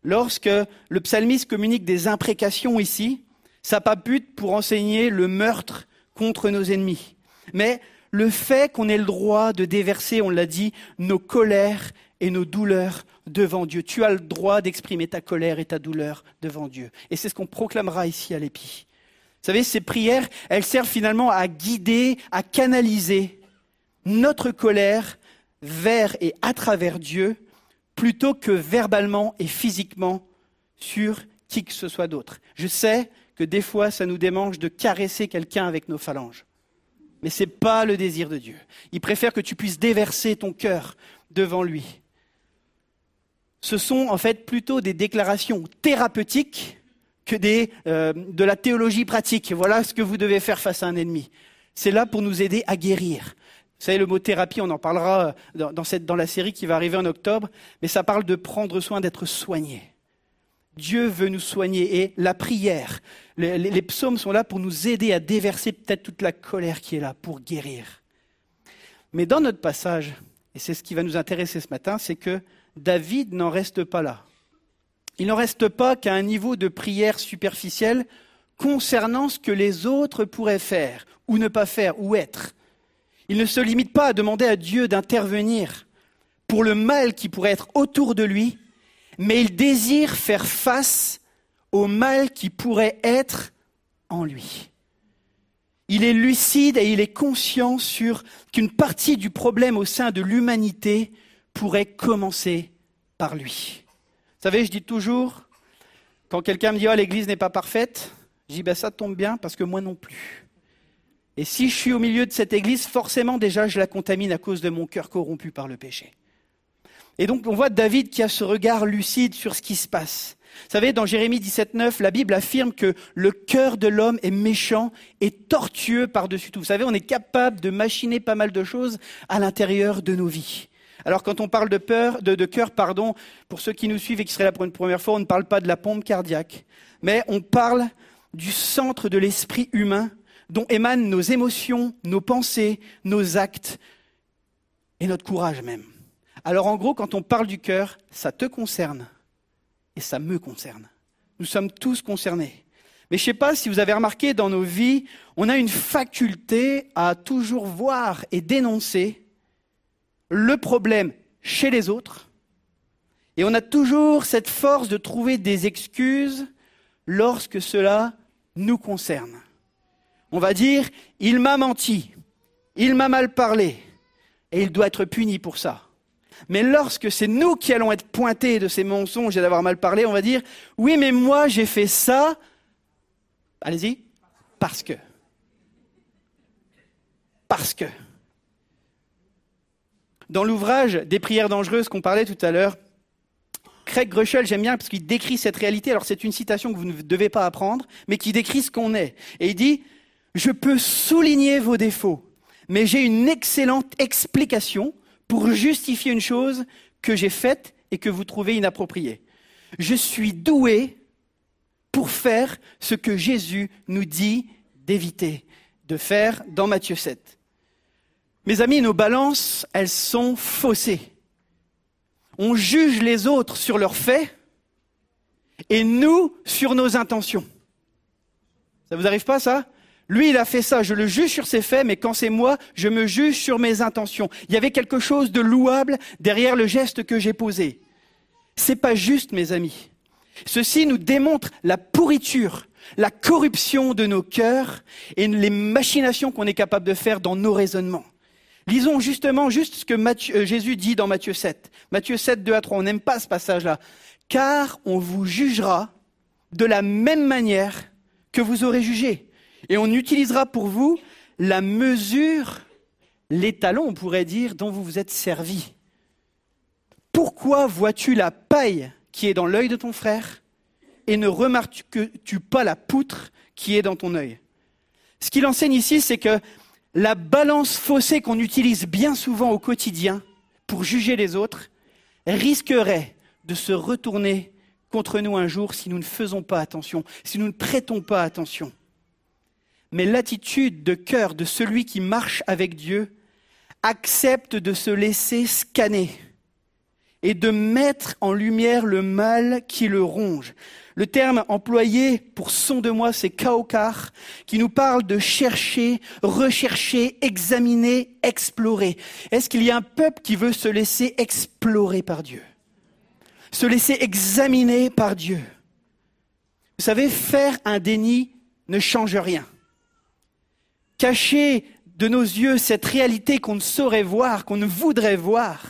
Lorsque le psalmiste communique des imprécations ici, ça pas but pour enseigner le meurtre contre nos ennemis, mais le fait qu'on ait le droit de déverser, on l'a dit, nos colères et nos douleurs devant Dieu. Tu as le droit d'exprimer ta colère et ta douleur devant Dieu. Et c'est ce qu'on proclamera ici à l'Épi. Vous savez, ces prières, elles servent finalement à guider, à canaliser notre colère vers et à travers Dieu, plutôt que verbalement et physiquement sur qui que ce soit d'autre. Je sais que des fois, ça nous démange de caresser quelqu'un avec nos phalanges. Mais ce n'est pas le désir de Dieu. Il préfère que tu puisses déverser ton cœur devant lui. Ce sont en fait plutôt des déclarations thérapeutiques que euh, de la théologie pratique. Voilà ce que vous devez faire face à un ennemi. C'est là pour nous aider à guérir. Vous savez, le mot thérapie, on en parlera cette, dans la série qui va arriver en octobre, mais ça parle de prendre soin d'être soigné. Dieu veut nous soigner. Et la prière, les, psaumes sont là pour nous aider à déverser peut-être toute la colère qui est là, pour guérir. Mais dans notre passage, et c'est ce qui va nous intéresser ce matin, c'est que David n'en reste pas là. Il n'en reste pas qu'à un niveau de prière superficielle concernant ce que les autres pourraient faire, ou ne pas faire, ou être. Il ne se limite pas à demander à Dieu d'intervenir pour le mal qui pourrait être autour de lui, mais il désire faire face au mal qui pourrait être en lui. Il est lucide et il est conscient sur qu'une partie du problème au sein de l'humanité pourrait commencer par lui. Vous savez, je dis toujours, quand quelqu'un me dit oh, l'Église n'est pas parfaite, je dis ben, ça tombe bien parce que moi non plus. Et si je suis au milieu de cette Église, forcément déjà je la contamine à cause de mon cœur corrompu par le péché. Et donc on voit David qui a ce regard lucide sur ce qui se passe. Vous savez, dans Jérémie 17.9, la Bible affirme que le cœur de l'homme est méchant et tortueux par-dessus tout. Vous savez, on est capable de machiner pas mal de choses à l'intérieur de nos vies. Alors quand on parle de peur, de, de cœur, pardon, pour ceux qui nous suivent et qui seraient là pour une première fois, on ne parle pas de la pompe cardiaque, mais on parle du centre de l'esprit humain dont émanent nos émotions, nos pensées, nos actes et notre courage même. Alors en gros, quand on parle du cœur, ça te concerne et ça me concerne. Nous sommes tous concernés. Mais je ne sais pas si vous avez remarqué dans nos vies, on a une faculté à toujours voir et dénoncer le problème chez les autres. Et on a toujours cette force de trouver des excuses lorsque cela nous concerne. On va dire, il m'a menti, il m'a mal parlé, et il doit être puni pour ça. Mais lorsque c'est nous qui allons être pointés de ces mensonges et d'avoir mal parlé, on va dire, oui, mais moi j'ai fait ça, allez-y, parce que. Parce que. Dans l'ouvrage des prières dangereuses qu'on parlait tout à l'heure, Craig Groeschel, j'aime bien parce qu'il décrit cette réalité. Alors c'est une citation que vous ne devez pas apprendre, mais qui décrit ce qu'on est. Et il dit, je peux souligner vos défauts, mais j'ai une excellente explication pour justifier une chose que j'ai faite et que vous trouvez inappropriée. Je suis doué pour faire ce que Jésus nous dit d'éviter de faire dans Matthieu 7. Mes amis, nos balances, elles sont faussées. On juge les autres sur leurs faits et nous sur nos intentions. Ça vous arrive pas ça? Lui, il a fait ça, je le juge sur ses faits, mais quand c'est moi, je me juge sur mes intentions. Il y avait quelque chose de louable derrière le geste que j'ai posé. C'est pas juste, mes amis. Ceci nous démontre la pourriture, la corruption de nos cœurs et les machinations qu'on est capable de faire dans nos raisonnements. Lisons justement juste ce que euh, Jésus dit dans Matthieu 7. Matthieu 7, 2 à 3. On n'aime pas ce passage-là. Car on vous jugera de la même manière que vous aurez jugé. Et on utilisera pour vous la mesure, l'étalon, on pourrait dire, dont vous vous êtes servi. Pourquoi vois-tu la paille qui est dans l'œil de ton frère et ne remarques-tu pas la poutre qui est dans ton œil? Ce qu'il enseigne ici, c'est que la balance faussée qu'on utilise bien souvent au quotidien pour juger les autres risquerait de se retourner contre nous un jour si nous ne faisons pas attention, si nous ne prêtons pas attention. Mais l'attitude de cœur de celui qui marche avec Dieu accepte de se laisser scanner et de mettre en lumière le mal qui le ronge. Le terme employé pour son de moi, c'est kaokar, qui nous parle de chercher, rechercher, examiner, explorer. Est-ce qu'il y a un peuple qui veut se laisser explorer par Dieu? Se laisser examiner par Dieu? Vous savez, faire un déni ne change rien. Cacher de nos yeux cette réalité qu'on ne saurait voir, qu'on ne voudrait voir,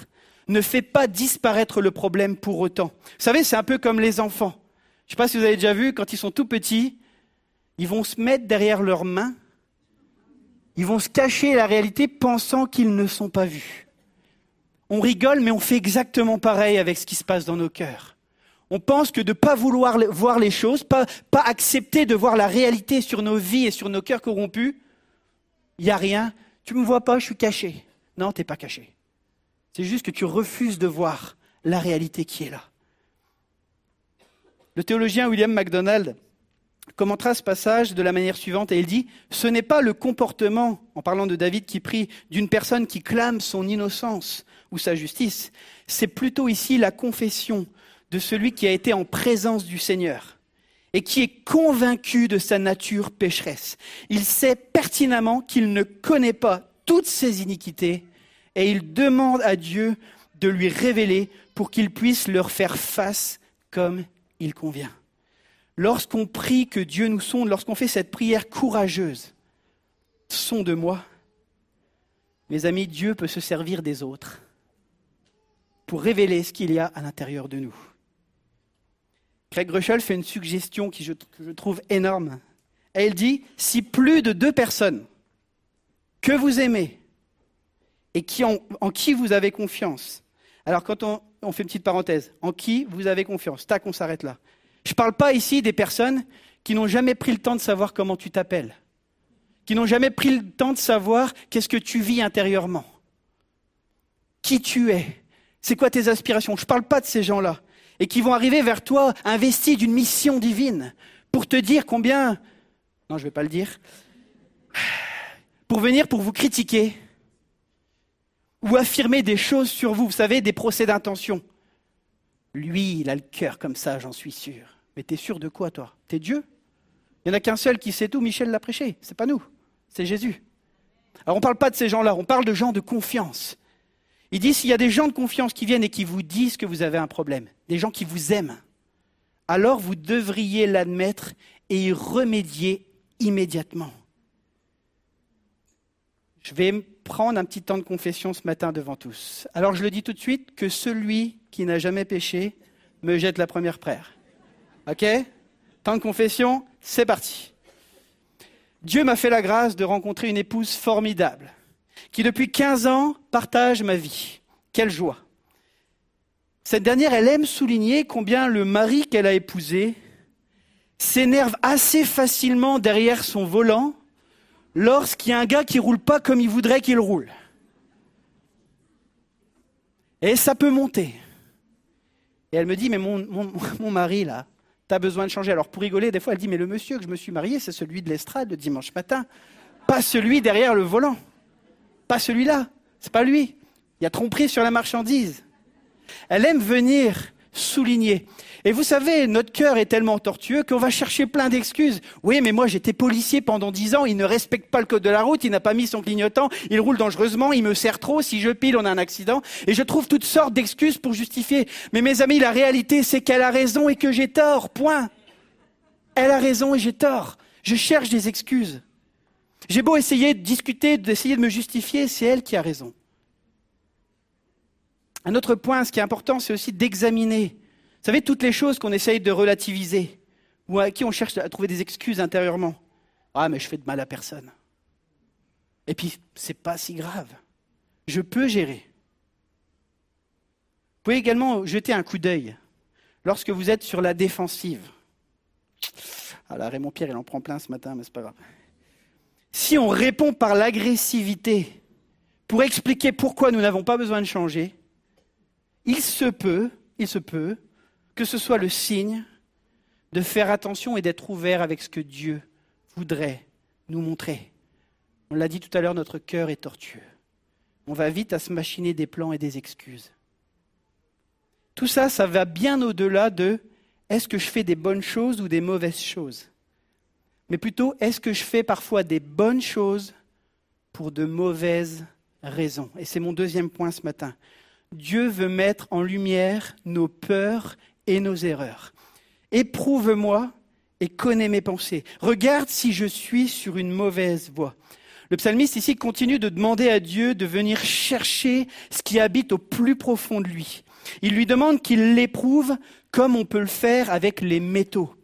ne fait pas disparaître le problème pour autant. Vous savez, c'est un peu comme les enfants. Je ne sais pas si vous avez déjà vu, quand ils sont tout petits, ils vont se mettre derrière leurs mains, ils vont se cacher la réalité pensant qu'ils ne sont pas vus. On rigole, mais on fait exactement pareil avec ce qui se passe dans nos cœurs. On pense que de ne pas vouloir voir les choses, pas, pas accepter de voir la réalité sur nos vies et sur nos cœurs corrompus, il n'y a rien, tu ne me vois pas, je suis caché. Non, tu n'es pas caché. C'est juste que tu refuses de voir la réalité qui est là. Le théologien William MacDonald commentera ce passage de la manière suivante et il dit Ce n'est pas le comportement, en parlant de David qui prie, d'une personne qui clame son innocence ou sa justice, c'est plutôt ici la confession de celui qui a été en présence du Seigneur et qui est convaincu de sa nature pécheresse. Il sait pertinemment qu'il ne connaît pas toutes ses iniquités et il demande à Dieu de lui révéler pour qu'il puisse leur faire face comme il convient. Lorsqu'on prie que Dieu nous sonde, lorsqu'on fait cette prière courageuse, sonde-moi, mes amis, Dieu peut se servir des autres pour révéler ce qu'il y a à l'intérieur de nous. Craig Russell fait une suggestion que je trouve énorme. Elle dit, si plus de deux personnes que vous aimez et en, qui vous avez confiance, alors quand on, on, fait une petite parenthèse, en qui vous avez confiance, tac, on s'arrête là. Je ne parle pas ici des personnes qui n'ont jamais pris le temps de savoir comment tu t'appelles, qui n'ont jamais pris le temps de savoir qu'est-ce que tu vis intérieurement, qui tu es, c'est quoi tes aspirations? Je ne parle pas de ces gens-là et qui vont arriver vers toi investis d'une mission divine pour te dire combien... Non, je ne vais pas le dire. Pour venir pour vous critiquer ou affirmer des choses sur vous, vous savez, des procès d'intention. Lui, il a le cœur comme ça, j'en suis sûr. Mais t'es sûr de quoi, toi? T'es Dieu? Il n'y en a qu'un seul qui sait tout, Michel l'a prêché. C'est pas nous, c'est Jésus. Alors on ne parle pas de ces gens-là, on parle de gens de confiance. Il dit s'il y a des gens de confiance qui viennent et qui vous disent que vous avez un problème, des gens qui vous aiment, alors vous devriez l'admettre et y remédier immédiatement. Je vais prendre un petit temps de confession ce matin devant tous. Alors je le dis tout de suite que celui qui n'a jamais péché me jette la première prière. OK? Temps de confession, c'est parti. Dieu m'a fait la grâce de rencontrer une épouse formidable qui depuis 15 ans partage ma vie. Quelle joie. Cette dernière, elle aime souligner combien le mari qu'elle a épousé s'énerve assez facilement derrière son volant lorsqu'il y a un gars qui roule pas comme il voudrait qu'il roule. Et ça peut monter. Et elle me dit, mais mon, mari, là, t'as besoin de changer. Alors pour rigoler, des fois, elle dit, mais le monsieur que je me suis marié, c'est celui de l'estrade le dimanche matin, pas celui derrière le volant. Pas celui-là, c'est pas lui. Il y a tromperie sur la marchandise. Elle aime venir souligner. Et vous savez, notre cœur est tellement tortueux qu'on va chercher plein d'excuses. Oui, mais moi j'étais policier pendant dix ans, il ne respecte pas le code de la route, il n'a pas mis son clignotant, il roule dangereusement, il me sert trop, si je pile, on a un accident. Et je trouve toutes sortes d'excuses pour justifier. Mais mes amis, la réalité, c'est qu'elle a raison et que j'ai tort. Point. Elle a raison et j'ai tort. Je cherche des excuses. J'ai beau essayer de discuter, d'essayer de me justifier, c'est elle qui a raison. Un autre point, ce qui est important, c'est aussi d'examiner. Vous savez, toutes les choses qu'on essaye de relativiser, ou à qui on cherche à trouver des excuses intérieurement. Ah, mais je fais de mal à personne. Et puis, c'est pas si grave. Je peux gérer. Vous pouvez également jeter un coup d'œil lorsque vous êtes sur la défensive. Ah Raymond Pierre, il en prend plein ce matin, mais c'est pas grave. Si on répond par l'agressivité pour expliquer pourquoi nous n'avons pas besoin de changer, il se peut, il se peut que ce soit le signe de faire attention et d'être ouvert avec ce que Dieu voudrait nous montrer. On l'a dit tout à l'heure, notre cœur est tortueux. On va vite à se machiner des plans et des excuses. Tout ça, ça va bien au-delà de est-ce que je fais des bonnes choses ou des mauvaises choses? Mais plutôt est-ce que je fais parfois des bonnes choses pour de mauvaises raisons? Et c'est mon deuxième point ce matin. Dieu veut mettre en lumière nos peurs et nos erreurs. Éprouve-moi et connais mes pensées. Regarde si je suis sur une mauvaise voie. Le psalmiste ici continue de demander à Dieu de venir chercher ce qui habite au plus profond de lui. Il lui demande qu'il l'éprouve comme on peut le faire avec les métaux.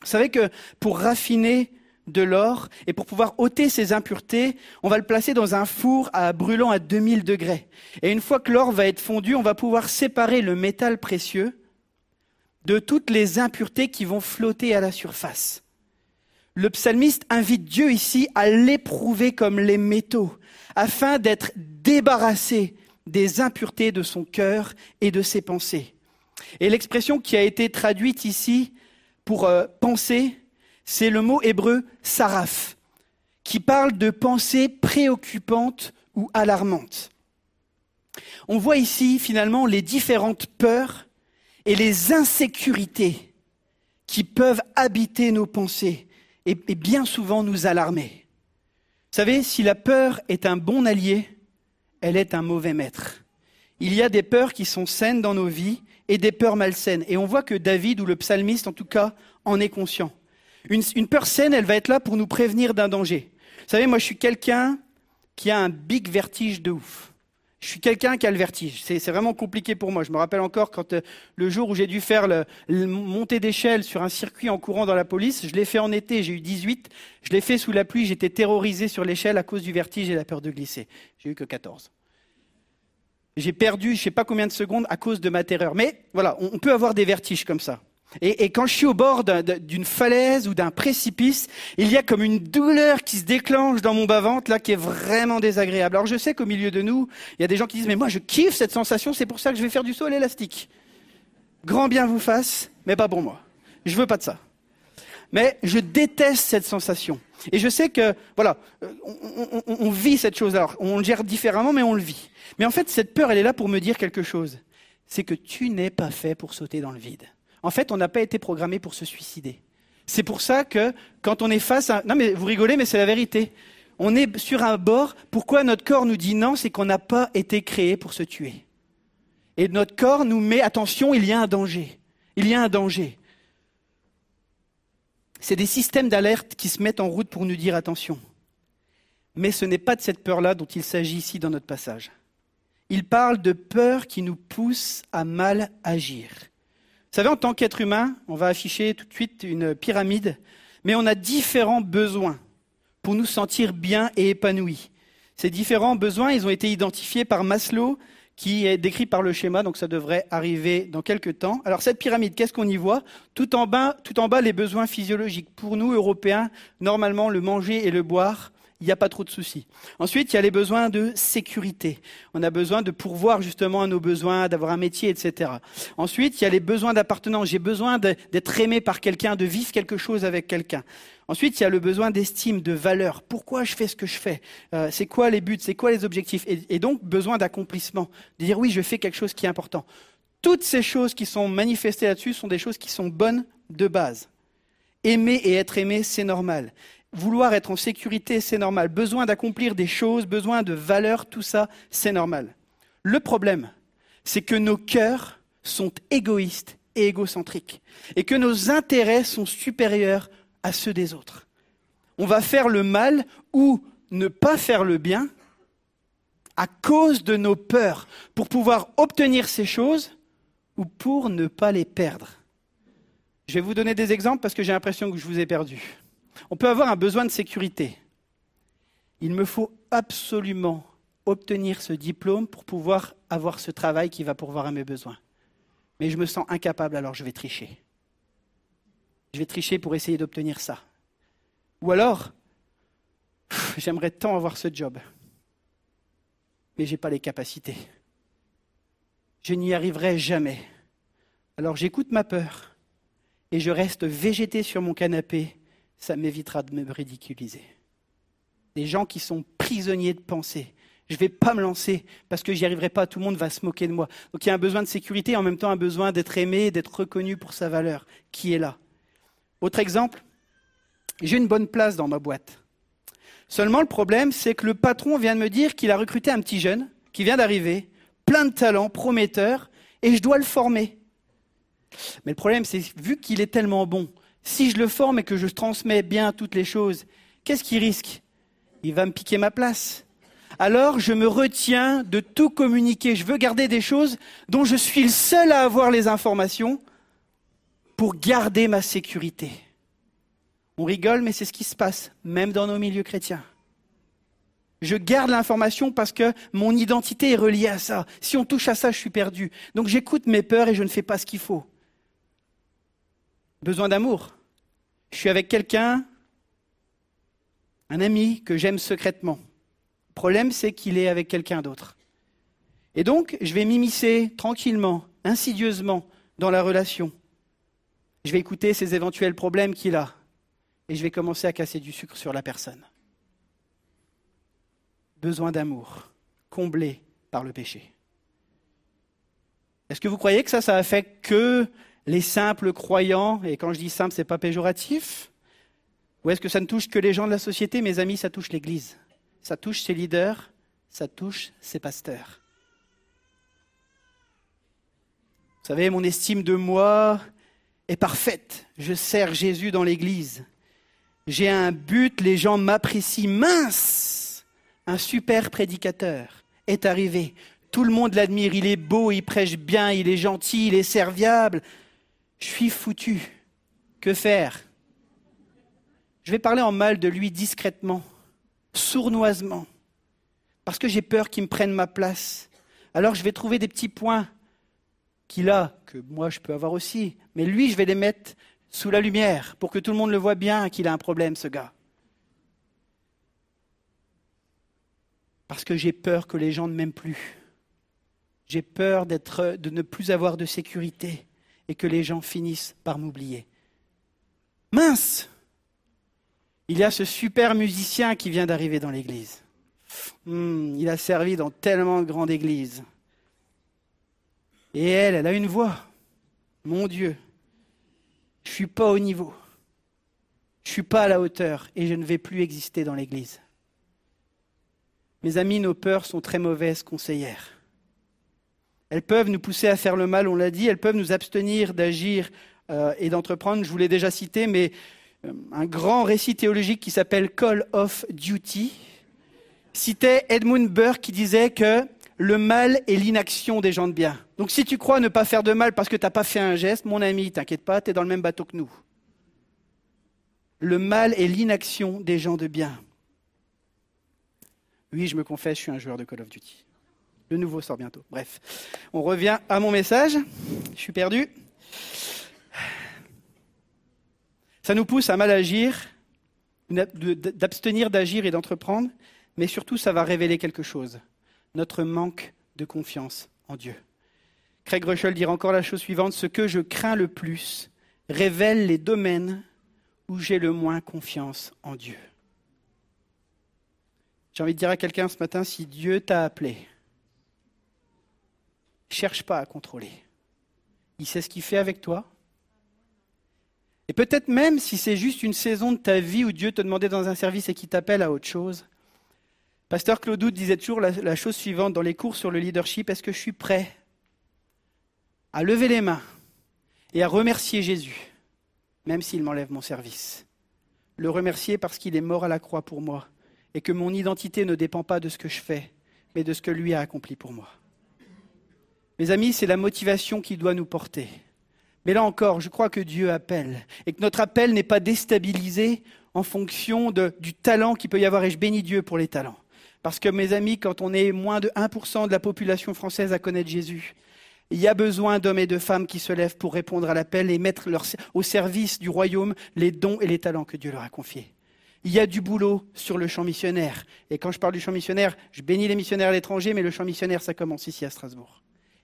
Vous savez que pour raffiner de l'or et pour pouvoir ôter ses impuretés, on va le placer dans un four à brûlant à 2000 degrés. Et une fois que l'or va être fondu, on va pouvoir séparer le métal précieux de toutes les impuretés qui vont flotter à la surface. Le psalmiste invite Dieu ici à l'éprouver comme les métaux, afin d'être débarrassé des impuretés de son cœur et de ses pensées. Et l'expression qui a été traduite ici pour euh, penser, c'est le mot hébreu saraf, qui parle de pensée préoccupante ou alarmante. On voit ici finalement les différentes peurs et les insécurités qui peuvent habiter nos pensées et, et bien souvent nous alarmer. Vous savez, si la peur est un bon allié, elle est un mauvais maître. Il y a des peurs qui sont saines dans nos vies et des peurs malsaines. Et on voit que David, ou le psalmiste en tout cas, en est conscient. Une, peur saine, elle va être là pour nous prévenir d'un danger. Vous savez, moi je suis quelqu'un qui a un big vertige de ouf. Je suis quelqu'un qui a le vertige. C'est c'est vraiment compliqué pour moi. Je me rappelle encore quand euh, le jour où j'ai dû faire le, le montée d'échelle sur un circuit en courant dans la police, je l'ai fait en été, j'ai eu 18. Je l'ai fait sous la pluie, j'étais terrorisé sur l'échelle à cause du vertige et la peur de glisser. J'ai eu que 14. J'ai perdu je sais pas combien de secondes à cause de ma terreur. Mais voilà, on peut avoir des vertiges comme ça. Et, quand je suis au bord d'un- d'un- d'une falaise ou d'un précipice, il y a comme une douleur qui se déclenche dans mon bas-ventre là qui est vraiment désagréable. Alors je sais qu'au milieu de nous, il y a des gens qui disent mais moi je kiffe cette sensation, c'est pour ça que je vais faire du saut à l'élastique. Grand bien vous fasse, mais pas pour moi. Je veux pas de ça. Mais je déteste cette sensation. Et je sais que, voilà, on- on- on vit cette chose. Alors, on le gère différemment, mais on le vit. Mais en fait, cette peur, elle est là pour me dire quelque chose. C'est que tu n'es pas fait pour sauter dans le vide. En fait, on n'a pas été programmé pour se suicider. C'est pour ça que quand on est face à... Non, mais vous rigolez, mais c'est la vérité. On est sur un bord. Pourquoi notre corps nous dit non C'est qu'on n'a pas été créé pour se tuer. Et notre corps nous met, attention, il y a un danger. Il y a un danger. C'est des systèmes d'alerte qui se mettent en route pour nous dire attention. Mais ce n'est pas de cette peur-là dont il s'agit ici dans notre passage. Il parle de peur qui nous pousse à mal agir. Vous savez, en tant qu'être humain, on va afficher tout de suite une pyramide, mais on a différents besoins pour nous sentir bien et épanouis. Ces différents besoins, ils ont été identifiés par Maslow, qui est décrit par le schéma, donc ça devrait arriver dans quelques temps. Alors cette pyramide, qu'est-ce qu'on y voit? Tout en, bas, tout en bas, les besoins physiologiques. Pour nous, Européens, normalement, le manger et le boire, il n'y a pas trop de soucis. Ensuite, il y a les besoins de sécurité. On a besoin de pourvoir justement à nos besoins, d'avoir un métier, etc. Ensuite, il y a les besoins d'appartenance. J'ai besoin d'être aimé par quelqu'un, de vivre quelque chose avec quelqu'un. Ensuite, il y a le besoin d'estime, de valeur. Pourquoi je fais ce que je fais Euh, C'est quoi les buts C'est quoi les objectifs et, et donc, besoin d'accomplissement. De dire oui, je fais quelque chose qui est important. Toutes ces choses qui sont manifestées là-dessus sont des choses qui sont bonnes de base. Aimer et être aimé, c'est normal. Vouloir être en sécurité, c'est normal. Besoin d'accomplir des choses, besoin de valeurs, tout ça, c'est normal. Le problème, c'est que nos cœurs sont égoïstes et égocentriques, et que nos intérêts sont supérieurs à ceux des autres. On va faire le mal ou ne pas faire le bien à cause de nos peurs, pour pouvoir obtenir ces choses ou pour ne pas les perdre. Je vais vous donner des exemples parce que j'ai l'impression que je vous ai perdu. On peut avoir un besoin de sécurité. Il me faut absolument obtenir ce diplôme pour pouvoir avoir ce travail qui va pourvoir à mes besoins. Mais je me sens incapable, alors je vais tricher. Je vais tricher pour essayer d'obtenir ça. Ou alors, j'aimerais tant avoir ce job, mais je n'ai pas les capacités. Je n'y arriverai jamais. Alors j'écoute ma peur et je reste végété sur mon canapé, ça m'évitera de me ridiculiser. Des gens qui sont prisonniers de pensée. Je ne vais pas me lancer parce que j'y arriverai pas, tout le monde va se moquer de moi. Donc il y a un besoin de sécurité en même temps un besoin d'être aimé, d'être reconnu pour sa valeur, qui est là. Autre exemple, j'ai une bonne place dans ma boîte. Seulement le problème, c'est que le patron vient de me dire qu'il a recruté un petit jeune qui vient d'arriver, plein de talent, prometteur, et je dois le former. Mais le problème, c'est vu qu'il est tellement bon, si je le forme et que je transmets bien toutes les choses, qu'est-ce qu'il risque? Il va me piquer ma place. Alors je me retiens de tout communiquer. Je veux garder des choses dont je suis le seul à avoir les informations pour garder ma sécurité. On rigole, mais c'est ce qui se passe, même dans nos milieux chrétiens. Je garde l'information parce que mon identité est reliée à ça. Si on touche à ça, je suis perdu. Donc j'écoute mes peurs et je ne fais pas ce qu'il faut. Besoin d'amour. Je suis avec quelqu'un, un ami que j'aime secrètement. Le problème, c'est qu'il est avec quelqu'un d'autre. Et donc, je vais m'immiscer tranquillement, insidieusement, dans la relation. Je vais écouter ses éventuels problèmes qu'il a et je vais commencer à casser du sucre sur la personne. Besoin d'amour, comblé par le péché. Est-ce que vous croyez que ça, ça affecte que les simples croyants Et quand je dis simple, ce n'est pas péjoratif Ou est-ce que ça ne touche que les gens de la société Mes amis, ça touche l'Église. Ça touche ses leaders, ça touche ses pasteurs. Vous savez, mon estime de moi est parfaite. Je sers Jésus dans l'Église. J'ai un but, les gens m'apprécient. Mince Un super prédicateur est arrivé. Tout le monde l'admire, il est beau, il prêche bien, il est gentil, il est serviable. Je suis foutu. Que faire? Je vais parler en mal de lui discrètement, sournoisement, parce que j'ai peur qu'il me prenne ma place. Alors je vais trouver des petits points qu'il a, que moi je peux avoir aussi, mais lui je vais les mettre sous la lumière pour que tout le monde le voit bien qu'il a un problème, ce gars. Parce que j'ai peur que les gens ne m'aiment plus. J'ai peur de ne plus avoir de sécurité et que les gens finissent par m'oublier. Mince Il y a ce super musicien qui vient d'arriver dans l'église. Hmm, il a servi dans tellement de grandes églises. Et elle, elle a une voix. Mon Dieu, je ne suis pas au niveau. Je ne suis pas à la hauteur et je ne vais plus exister dans l'Église. Mes amis, nos peurs sont très mauvaises conseillères. Elles peuvent nous pousser à faire le mal, on l'a dit, elles peuvent nous abstenir d'agir euh, et d'entreprendre. Je vous l'ai déjà cité, mais euh, un grand récit théologique qui s'appelle Call of Duty citait Edmund Burke qui disait que le mal est l'inaction des gens de bien. Donc si tu crois ne pas faire de mal parce que tu n'as pas fait un geste, mon ami, t'inquiète pas, tu es dans le même bateau que nous. Le mal est l'inaction des gens de bien. Oui, je me confesse, je suis un joueur de Call of Duty. Le nouveau sort bientôt. Bref, on revient à mon message. Je suis perdu. Ça nous pousse à mal agir, d'abstenir d'agir et d'entreprendre, mais surtout ça va révéler quelque chose, notre manque de confiance en Dieu. Craig Russell dira encore la chose suivante, ce que je crains le plus révèle les domaines où j'ai le moins confiance en Dieu. J'ai envie de dire à quelqu'un ce matin, si Dieu t'a appelé, cherche pas à contrôler. Il sait ce qu'il fait avec toi. Et peut-être même si c'est juste une saison de ta vie où Dieu te demandait dans un service et qu'il t'appelle à autre chose. Pasteur Claude disait toujours la, chose suivante dans les cours sur le leadership, est-ce que je suis prêt à lever les mains et à remercier Jésus, même s'il m'enlève mon service? Le remercier parce qu'il est mort à la croix pour moi et que mon identité ne dépend pas de ce que je fais, mais de ce que lui a accompli pour moi. Mes amis, c'est la motivation qui doit nous porter. Mais là encore, je crois que Dieu appelle et que notre appel n'est pas déstabilisé en fonction du talent qu'il peut y avoir. Et je bénis Dieu pour les talents. Parce que mes amis, quand on est moins de 1% de la population française à connaître Jésus, il y a besoin d'hommes et de femmes qui se lèvent pour répondre à l'appel et mettre au service du royaume les dons et les talents que Dieu leur a confiés. Il y a du boulot sur le champ missionnaire. Et quand je parle du champ missionnaire, je bénis les missionnaires à l'étranger, mais le champ missionnaire, ça commence ici à Strasbourg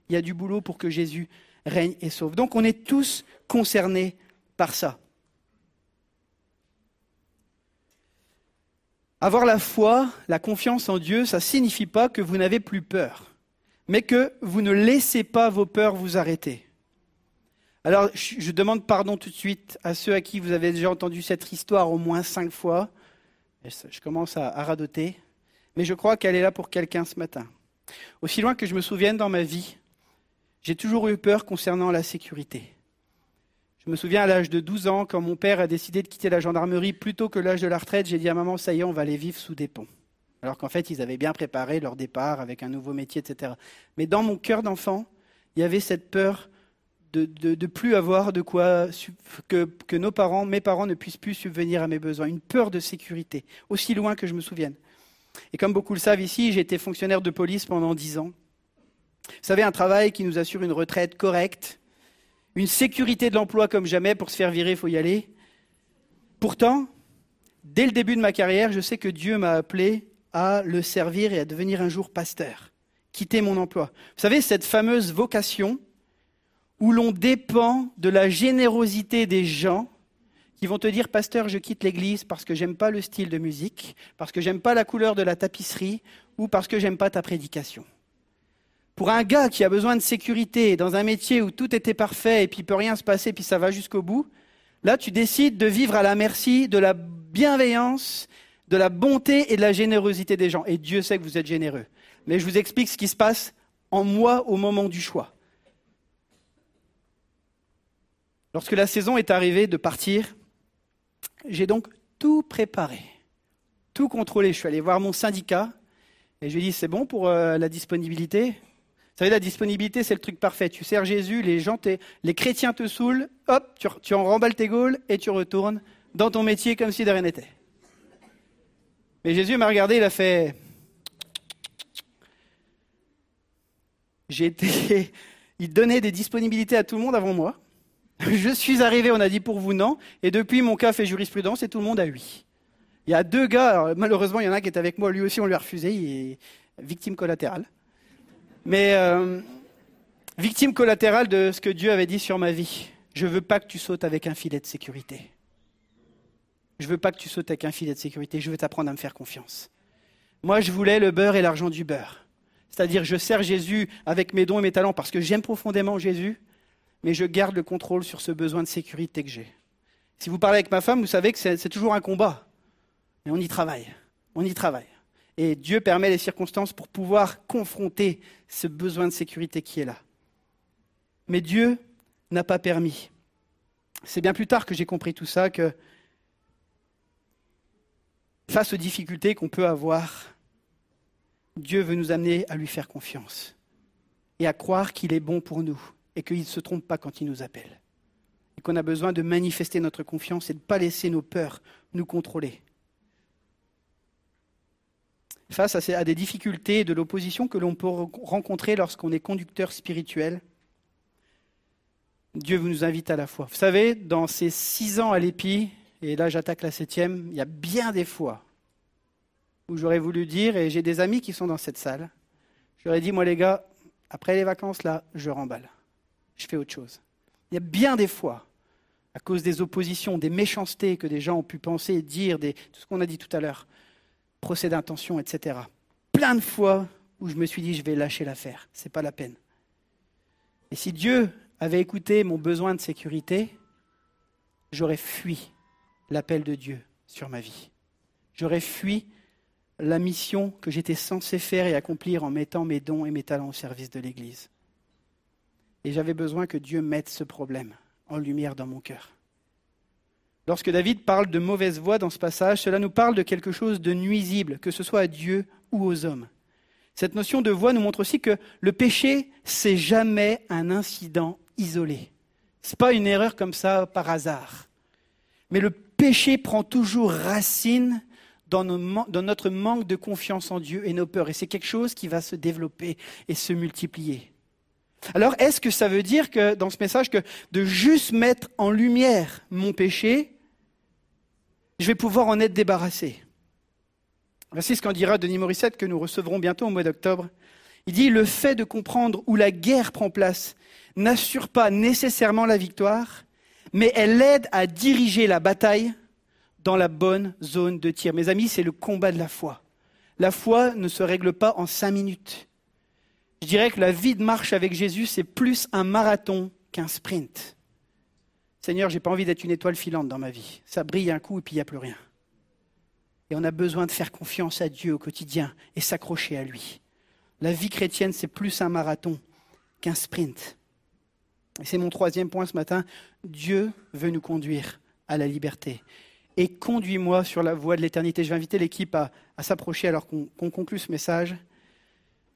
il y a du boulot pour que Jésus règne et sauve. Donc on est tous concernés par ça. Avoir la foi, la confiance en Dieu, ça ne signifie pas que vous n'avez plus peur, mais que vous ne laissez pas vos peurs vous arrêter. Alors, je demande pardon tout de suite à ceux à qui vous avez déjà entendu cette histoire au moins cinq fois. Je commence à, radoter, mais je crois qu'elle est là pour quelqu'un ce matin. Aussi loin que je me souvienne dans ma vie, j'ai toujours eu peur concernant la sécurité. Je me souviens à l'âge de 12 ans, quand mon père a décidé de quitter la gendarmerie plutôt que l'âge de la retraite, j'ai dit à maman, ça y est, on va aller vivre sous des ponts. Alors qu'en fait, ils avaient bien préparé leur départ avec un nouveau métier, etc. Mais dans mon cœur d'enfant, il y avait cette peur de ne plus avoir de quoi, que, nos parents, mes parents ne puissent plus subvenir à mes besoins. Une peur de sécurité, aussi loin que je me souvienne. Et comme beaucoup le savent ici, j'ai été fonctionnaire de police pendant 10 ans. Vous savez, un travail qui nous assure une retraite correcte, une sécurité de l'emploi comme jamais, pour se faire virer, il faut y aller. Pourtant, dès le début de ma carrière, je sais que Dieu m'a appelé à le servir et à devenir un jour pasteur, quitter mon emploi. Vous savez, cette fameuse vocation où l'on dépend de la générosité des gens qui vont te dire Pasteur, je quitte l'église parce que j'aime pas le style de musique, parce que j'aime pas la couleur de la tapisserie ou parce que j'aime pas ta prédication. Pour un gars qui a besoin de sécurité dans un métier où tout était parfait et puis il peut rien se passer puis ça va jusqu'au bout, là tu décides de vivre à la merci de la bienveillance, de la bonté et de la générosité des gens. Et Dieu sait que vous êtes généreux. Mais je vous explique ce qui se passe en moi au moment du choix. Lorsque la saison est arrivée de partir, j'ai donc tout préparé, tout contrôlé. Je suis allé voir mon syndicat et je lui ai dit c'est bon pour euh, la disponibilité? Savez, la disponibilité, c'est le truc parfait. Tu sers Jésus, les gens, les chrétiens te saoulent, hop, tu, en remballes tes gaules et tu retournes dans ton métier comme si de rien n'était. Mais Jésus m'a regardé, il a fait été. Il donnait des disponibilités à tout le monde avant moi. Je suis arrivé, on a dit pour vous non. Et depuis, mon cas fait jurisprudence et tout le monde a oui. Il y a deux gars, malheureusement, il y en a un qui est avec moi, lui aussi, on lui a refusé, il est victime collatérale. Mais euh, victime collatérale de ce que Dieu avait dit sur ma vie. Je veux pas que tu sautes avec un filet de sécurité. Je veux pas que tu sautes avec un filet de sécurité, je veux t'apprendre à me faire confiance. Moi, je voulais le beurre et l'argent du beurre. C'est-à-dire, je sers Jésus avec mes dons et mes talents parce que j'aime profondément Jésus, mais je garde le contrôle sur ce besoin de sécurité que j'ai. Si vous parlez avec ma femme, vous savez que c'est toujours un combat. Mais on y travaille. On y travaille. Et Dieu permet les circonstances pour pouvoir confronter ce besoin de sécurité qui est là. Mais Dieu n'a pas permis. C'est bien plus tard que j'ai compris tout ça, que face aux difficultés qu'on peut avoir, Dieu veut nous amener à lui faire confiance et à croire qu'il est bon pour nous et qu'il ne se trompe pas quand il nous appelle. Et qu'on a besoin de manifester notre confiance et de ne pas laisser nos peurs nous contrôler. Face à des difficultés et de l'opposition que l'on peut rencontrer lorsqu'on est conducteur spirituel, Dieu nous invite à la foi. Vous savez, dans ces six ans à l'épi, et là j'attaque la septième, il y a bien des fois où j'aurais voulu dire, et j'ai des amis qui sont dans cette salle, j'aurais dit, moi les gars, après les vacances, là, je remballe. Je fais autre chose. Il y a bien des fois, à cause des oppositions, des méchancetés que des gens ont pu penser dire, tout ce qu'on a dit tout à l'heure, procès d'intention, etc. Plein de fois où je me suis dit, je vais lâcher l'affaire, ce n'est pas la peine. Et si Dieu avait écouté mon besoin de sécurité, j'aurais fui l'appel de Dieu sur ma vie. J'aurais fui la mission que j'étais censé faire et accomplir en mettant mes dons et mes talents au service de l'Église. Et j'avais besoin que Dieu mette ce problème en lumière dans mon cœur. Lorsque David parle de mauvaise voix dans ce passage, cela nous parle de quelque chose de nuisible, que ce soit à Dieu ou aux hommes. Cette notion de voix nous montre aussi que le péché, c'est jamais un incident isolé. Ce n'est pas une erreur comme ça par hasard. Mais le péché prend toujours racine dans, notre manque de confiance en Dieu et nos peurs. Et c'est quelque chose qui va se développer et se multiplier. Alors, est-ce que ça veut dire que dans ce message, que de juste mettre en lumière mon péché, je vais pouvoir en être débarrassé Voici ce qu'en dira Denis Morissette, que nous recevrons bientôt au mois d'octobre. Il dit Le fait de comprendre où la guerre prend place n'assure pas nécessairement la victoire, mais elle aide à diriger la bataille dans la bonne zone de tir. Mes amis, c'est le combat de la foi. La foi ne se règle pas en cinq minutes. Je dirais que la vie de marche avec Jésus, c'est plus un marathon qu'un sprint. Seigneur, j'ai pas envie d'être une étoile filante dans ma vie. Ça brille un coup et puis il n'y a plus rien. Et on a besoin de faire confiance à Dieu au quotidien et s'accrocher à lui. La vie chrétienne, c'est plus un marathon qu'un sprint. Et c'est mon troisième point ce matin. Dieu veut nous conduire à la liberté et conduis-moi sur la voie de l'éternité. Je vais inviter l'équipe à, s'approcher alors qu'on conclut ce message.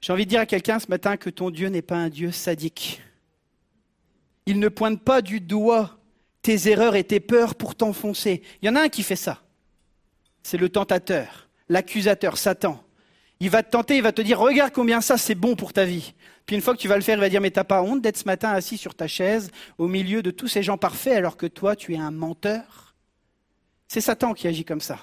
J'ai envie de dire à quelqu'un ce matin que ton Dieu n'est pas un Dieu sadique. Il ne pointe pas du doigt tes erreurs et tes peurs pour t'enfoncer. Il y en a un qui fait ça. C'est le tentateur, l'accusateur, Satan. Il va te tenter, il va te dire Regarde combien ça c'est bon pour ta vie. Puis une fois que tu vas le faire, il va dire Mais t'as pas honte d'être ce matin assis sur ta chaise au milieu de tous ces gens parfaits alors que toi tu es un menteur? C'est Satan qui agit comme ça.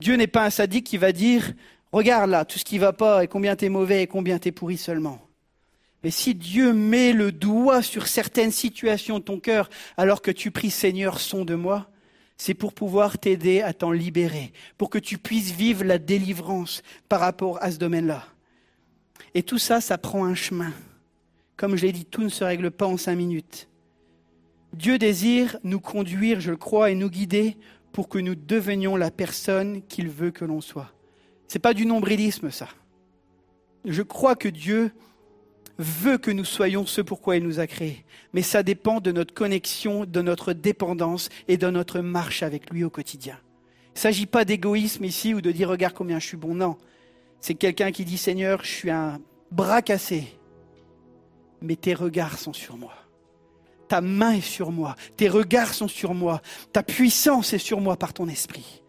Dieu n'est pas un sadique qui va dire Regarde là, tout ce qui va pas, et combien tu es mauvais, et combien tu es pourri seulement. Mais si Dieu met le doigt sur certaines situations de ton cœur alors que tu pries Seigneur, de moi, c'est pour pouvoir t'aider à t'en libérer, pour que tu puisses vivre la délivrance par rapport à ce domaine-là. Et tout ça, ça prend un chemin. Comme je l'ai dit, tout ne se règle pas en cinq minutes. Dieu désire nous conduire, je le crois, et nous guider pour que nous devenions la personne qu'il veut que l'on soit. Ce n'est pas du nombrilisme, ça. Je crois que Dieu veut que nous soyons ce pourquoi il nous a créés. Mais ça dépend de notre connexion, de notre dépendance et de notre marche avec lui au quotidien. Il ne s'agit pas d'égoïsme ici ou de dire regarde combien je suis bon. Non. C'est quelqu'un qui dit Seigneur, je suis un bras cassé, mais tes regards sont sur moi. Ta main est sur moi, tes regards sont sur moi, ta puissance est sur moi par ton esprit.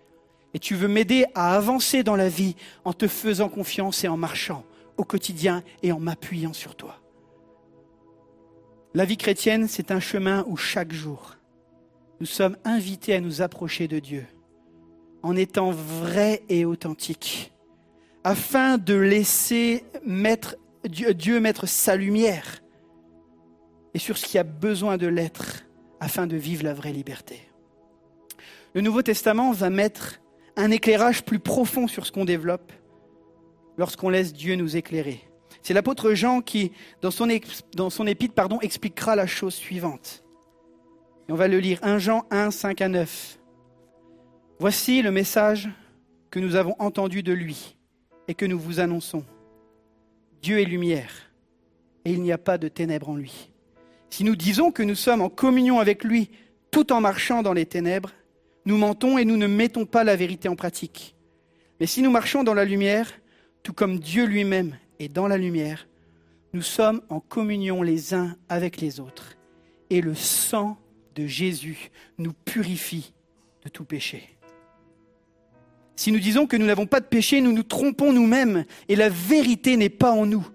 Et tu veux m'aider à avancer dans la vie en te faisant confiance et en marchant au quotidien et en m'appuyant sur toi. La vie chrétienne, c'est un chemin où chaque jour, nous sommes invités à nous approcher de Dieu en étant vrais et authentiques, afin de laisser Dieu mettre sa lumière et sur ce qui a besoin de l'être afin de vivre la vraie liberté. Le Nouveau Testament va mettre un éclairage plus profond sur ce qu'on développe lorsqu'on laisse Dieu nous éclairer. C'est l'apôtre Jean qui, dans son, dans épître, pardon, expliquera la chose suivante. On va le lire 1 Jean 1, 5 à 9. Voici le message que nous avons entendu de lui et que nous vous annonçons. Dieu est lumière et il n'y a pas de ténèbres en lui. Si nous disons que nous sommes en communion avec lui tout en marchant dans les ténèbres, nous mentons et nous ne mettons pas la vérité en pratique. Mais si nous marchons dans la lumière, tout comme Dieu lui-même est dans la lumière, nous sommes en communion les uns avec les autres. Et le sang de Jésus nous purifie de tout péché. Si nous disons que nous n'avons pas de péché, nous nous trompons nous-mêmes et la vérité n'est pas en nous.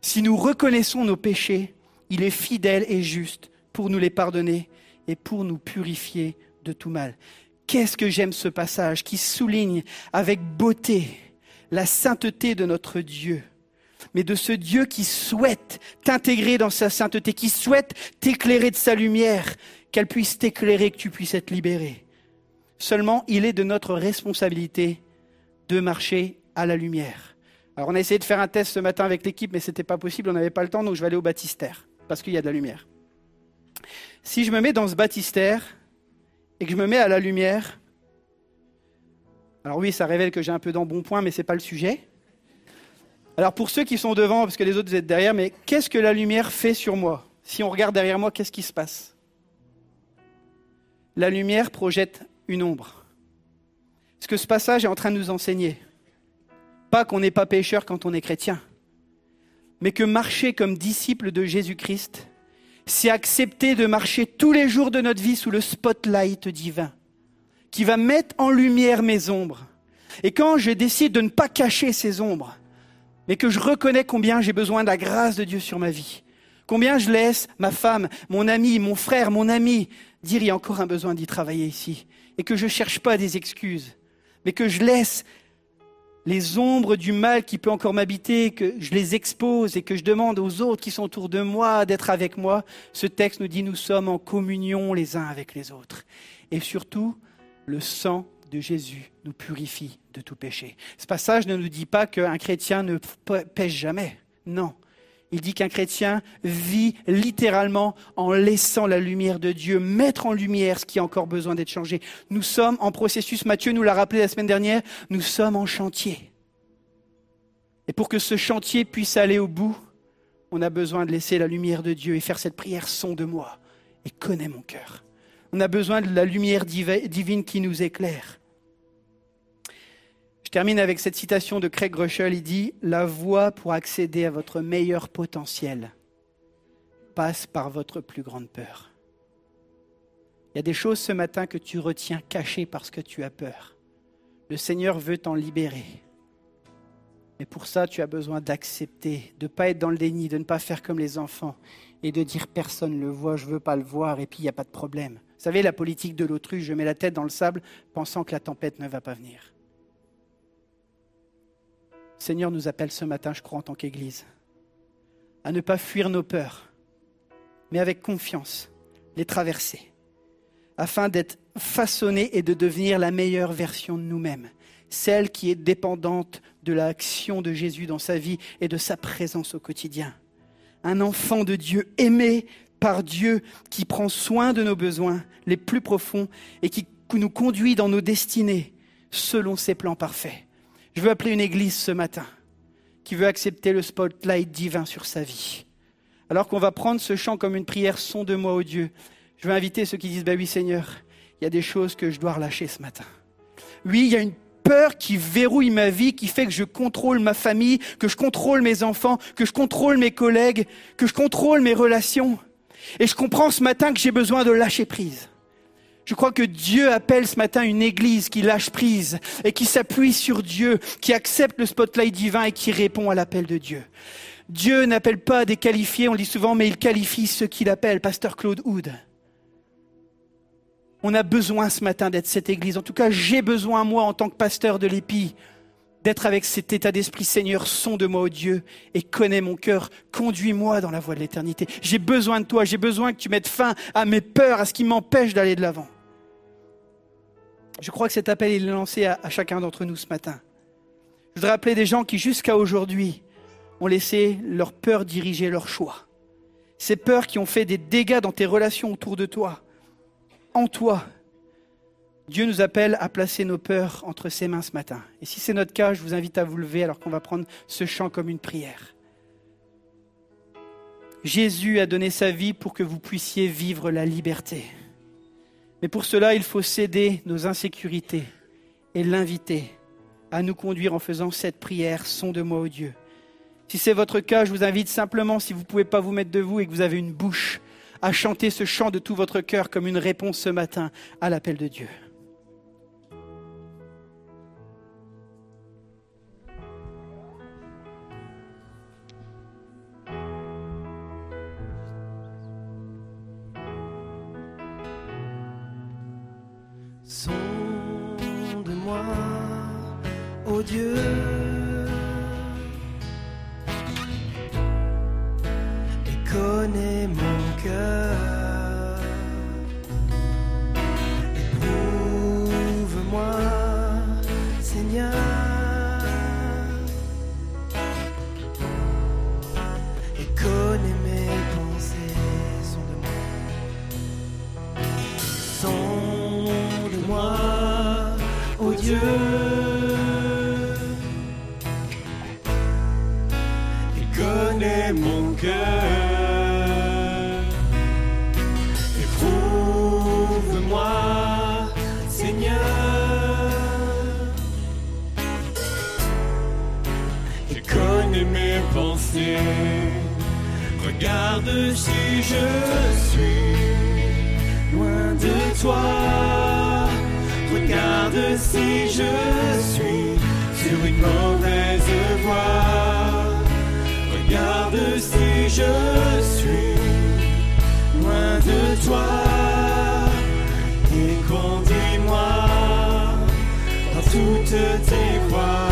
Si nous reconnaissons nos péchés, il est fidèle et juste pour nous les pardonner et pour nous purifier de tout mal. Qu'est-ce que j'aime ce passage qui souligne avec beauté la sainteté de notre Dieu, mais de ce Dieu qui souhaite t'intégrer dans sa sainteté, qui souhaite t'éclairer de sa lumière, qu'elle puisse t'éclairer, que tu puisses être libéré. Seulement, il est de notre responsabilité de marcher à la lumière. Alors, on a essayé de faire un test ce matin avec l'équipe, mais ce n'était pas possible, on n'avait pas le temps, donc je vais aller au baptistère, parce qu'il y a de la lumière. Si je me mets dans ce baptistère et que je me mets à la lumière, alors oui, ça révèle que j'ai un peu d'embonpoint, mais ce n'est pas le sujet. Alors pour ceux qui sont devant, parce que les autres vous êtes derrière, mais qu'est-ce que la lumière fait sur moi? Si on regarde derrière moi, qu'est-ce qui se passe? La lumière projette une ombre. Ce que ce passage est en train de nous enseigner, pas qu'on n'est pas pécheur quand on est chrétien, mais que marcher comme disciple de Jésus-Christ, c'est accepter de marcher tous les jours de notre vie sous le spotlight divin qui va mettre en lumière mes ombres. Et quand je décide de ne pas cacher ces ombres, mais que je reconnais combien j'ai besoin de la grâce de Dieu sur ma vie, combien je laisse ma femme, mon ami, mon frère, mon ami dire il y a encore un besoin d'y travailler ici, et que je ne cherche pas des excuses, mais que je laisse les ombres du mal qui peut encore m'habiter, que je les expose et que je demande aux autres qui sont autour de moi d'être avec moi, ce texte nous dit nous sommes en communion les uns avec les autres. Et surtout, le sang de Jésus nous purifie de tout péché. Ce passage ne nous dit pas qu'un chrétien ne pêche jamais. Non. Il dit qu'un chrétien vit littéralement en laissant la lumière de Dieu mettre en lumière ce qui a encore besoin d'être changé. Nous sommes en processus, Matthieu nous l'a rappelé la semaine dernière, nous sommes en chantier. Et pour que ce chantier puisse aller au bout, on a besoin de laisser la lumière de Dieu et faire cette prière son de moi et connais mon cœur. On a besoin de la lumière divine qui nous éclaire. Je termine avec cette citation de Craig Groeschel. Il dit La voie pour accéder à votre meilleur potentiel passe par votre plus grande peur. Il y a des choses ce matin que tu retiens cachées parce que tu as peur. Le Seigneur veut t'en libérer. Mais pour ça, tu as besoin d'accepter, de ne pas être dans le déni, de ne pas faire comme les enfants et de dire personne ne le voit, je ne veux pas le voir et puis il n'y a pas de problème. Vous savez, la politique de l'autruche, je mets la tête dans le sable pensant que la tempête ne va pas venir. Seigneur nous appelle ce matin, je crois, en tant qu'Église, à ne pas fuir nos peurs, mais avec confiance, les traverser, afin d'être façonnés et de devenir la meilleure version de nous-mêmes, celle qui est dépendante de l'action de Jésus dans sa vie et de sa présence au quotidien. Un enfant de Dieu aimé par Dieu qui prend soin de nos besoins les plus profonds et qui nous conduit dans nos destinées selon ses plans parfaits. Je veux appeler une église ce matin qui veut accepter le spotlight divin sur sa vie. Alors qu'on va prendre ce chant comme une prière, son de moi, au Dieu, je veux inviter ceux qui disent, bah oui Seigneur, il y a des choses que je dois relâcher ce matin. Oui, il y a une peur qui verrouille ma vie, qui fait que je contrôle ma famille, que je contrôle mes enfants, que je contrôle mes collègues, que je contrôle mes relations. Et je comprends ce matin que j'ai besoin de lâcher prise. Je crois que Dieu appelle ce matin une église qui lâche prise et qui s'appuie sur Dieu, qui accepte le spotlight divin et qui répond à l'appel de Dieu. Dieu n'appelle pas des qualifiés, on le dit souvent, mais il qualifie ceux qu'il appelle, pasteur Claude Houd. On a besoin ce matin d'être cette église. En tout cas, j'ai besoin, moi, en tant que pasteur de l'épi, d'être avec cet état d'esprit, Seigneur, sonde moi, au Dieu, et connais mon cœur, conduis-moi dans la voie de l'éternité. J'ai besoin de toi, j'ai besoin que tu mettes fin à mes peurs, à ce qui m'empêche d'aller de l'avant. Je crois que cet appel est lancé à, à chacun d'entre nous ce matin. Je voudrais appeler des gens qui, jusqu'à aujourd'hui, ont laissé leur peur diriger leur choix. Ces peurs qui ont fait des dégâts dans tes relations autour de toi, en toi. Dieu nous appelle à placer nos peurs entre ses mains ce matin. Et si c'est notre cas, je vous invite à vous lever alors qu'on va prendre ce chant comme une prière. Jésus a donné sa vie pour que vous puissiez vivre la liberté. Mais pour cela, il faut céder nos insécurités et l'inviter à nous conduire en faisant cette prière, son de moi au Dieu. Si c'est votre cas, je vous invite simplement, si vous ne pouvez pas vous mettre debout et que vous avez une bouche, à chanter ce chant de tout votre cœur comme une réponse ce matin à l'appel de Dieu. Sonde-moi, ô Dieu. Et connais mon Éprouve-moi, Seigneur. Et connais mes pensées. Sonde-moi. Sonde-moi, ô Dieu. Et connais mon cœur. Regarde si je suis loin de toi. Regarde si je suis sur une mauvaise voie. Regarde si je suis loin de toi. Et conduis-moi dans toutes tes voies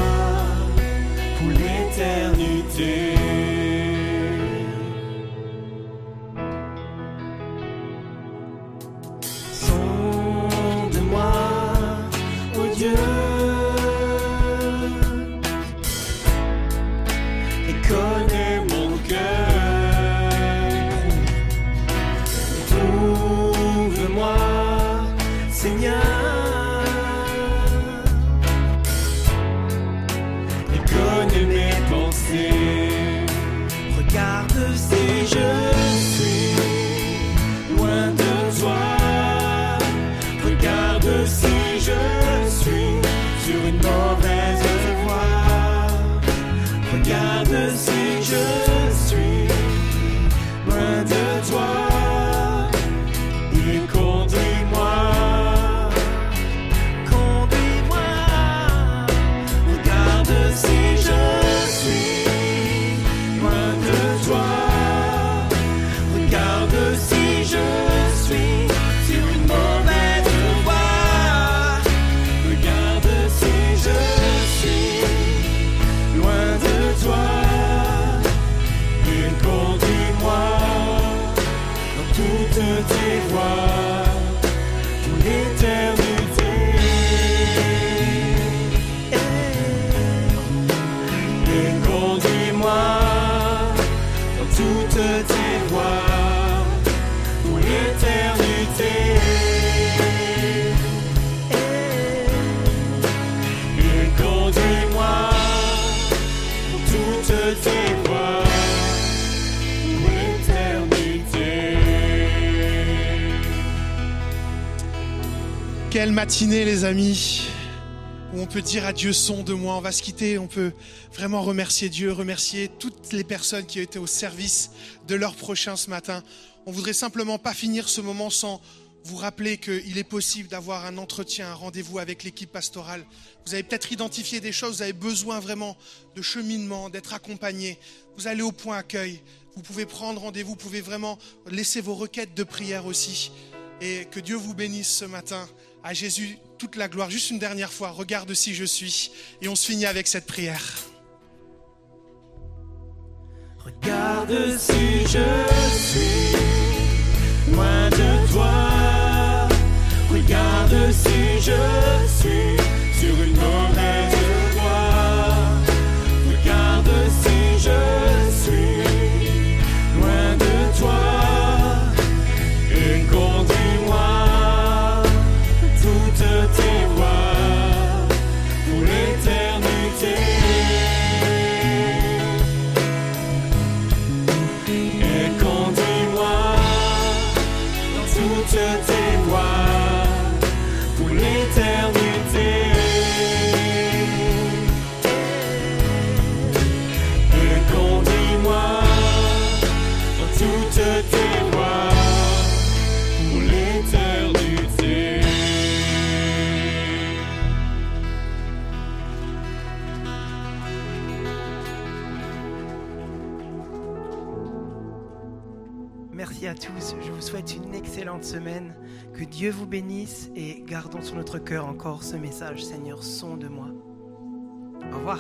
pour l'éternité. Quelle matinée, les amis, où on peut dire à Dieu son de moi. On va se quitter, on peut vraiment remercier Dieu, remercier toutes les personnes qui ont été au service de leur prochain ce matin. On voudrait simplement pas finir ce moment sans vous rappeler qu'il est possible d'avoir un entretien, un rendez-vous avec l'équipe pastorale. Vous avez peut-être identifié des choses, vous avez besoin vraiment de cheminement, d'être accompagné. Vous allez au point accueil, vous pouvez prendre rendez-vous, vous pouvez vraiment laisser vos requêtes de prière aussi. Et que Dieu vous bénisse ce matin. À Jésus, toute la gloire. Juste une dernière fois, regarde si je suis. Et on se finit avec cette prière. Regarde si je suis loin de toi. Regarde si je suis sur une Dieu vous bénisse et gardons sur notre cœur encore ce message, Seigneur, son de moi. Au revoir.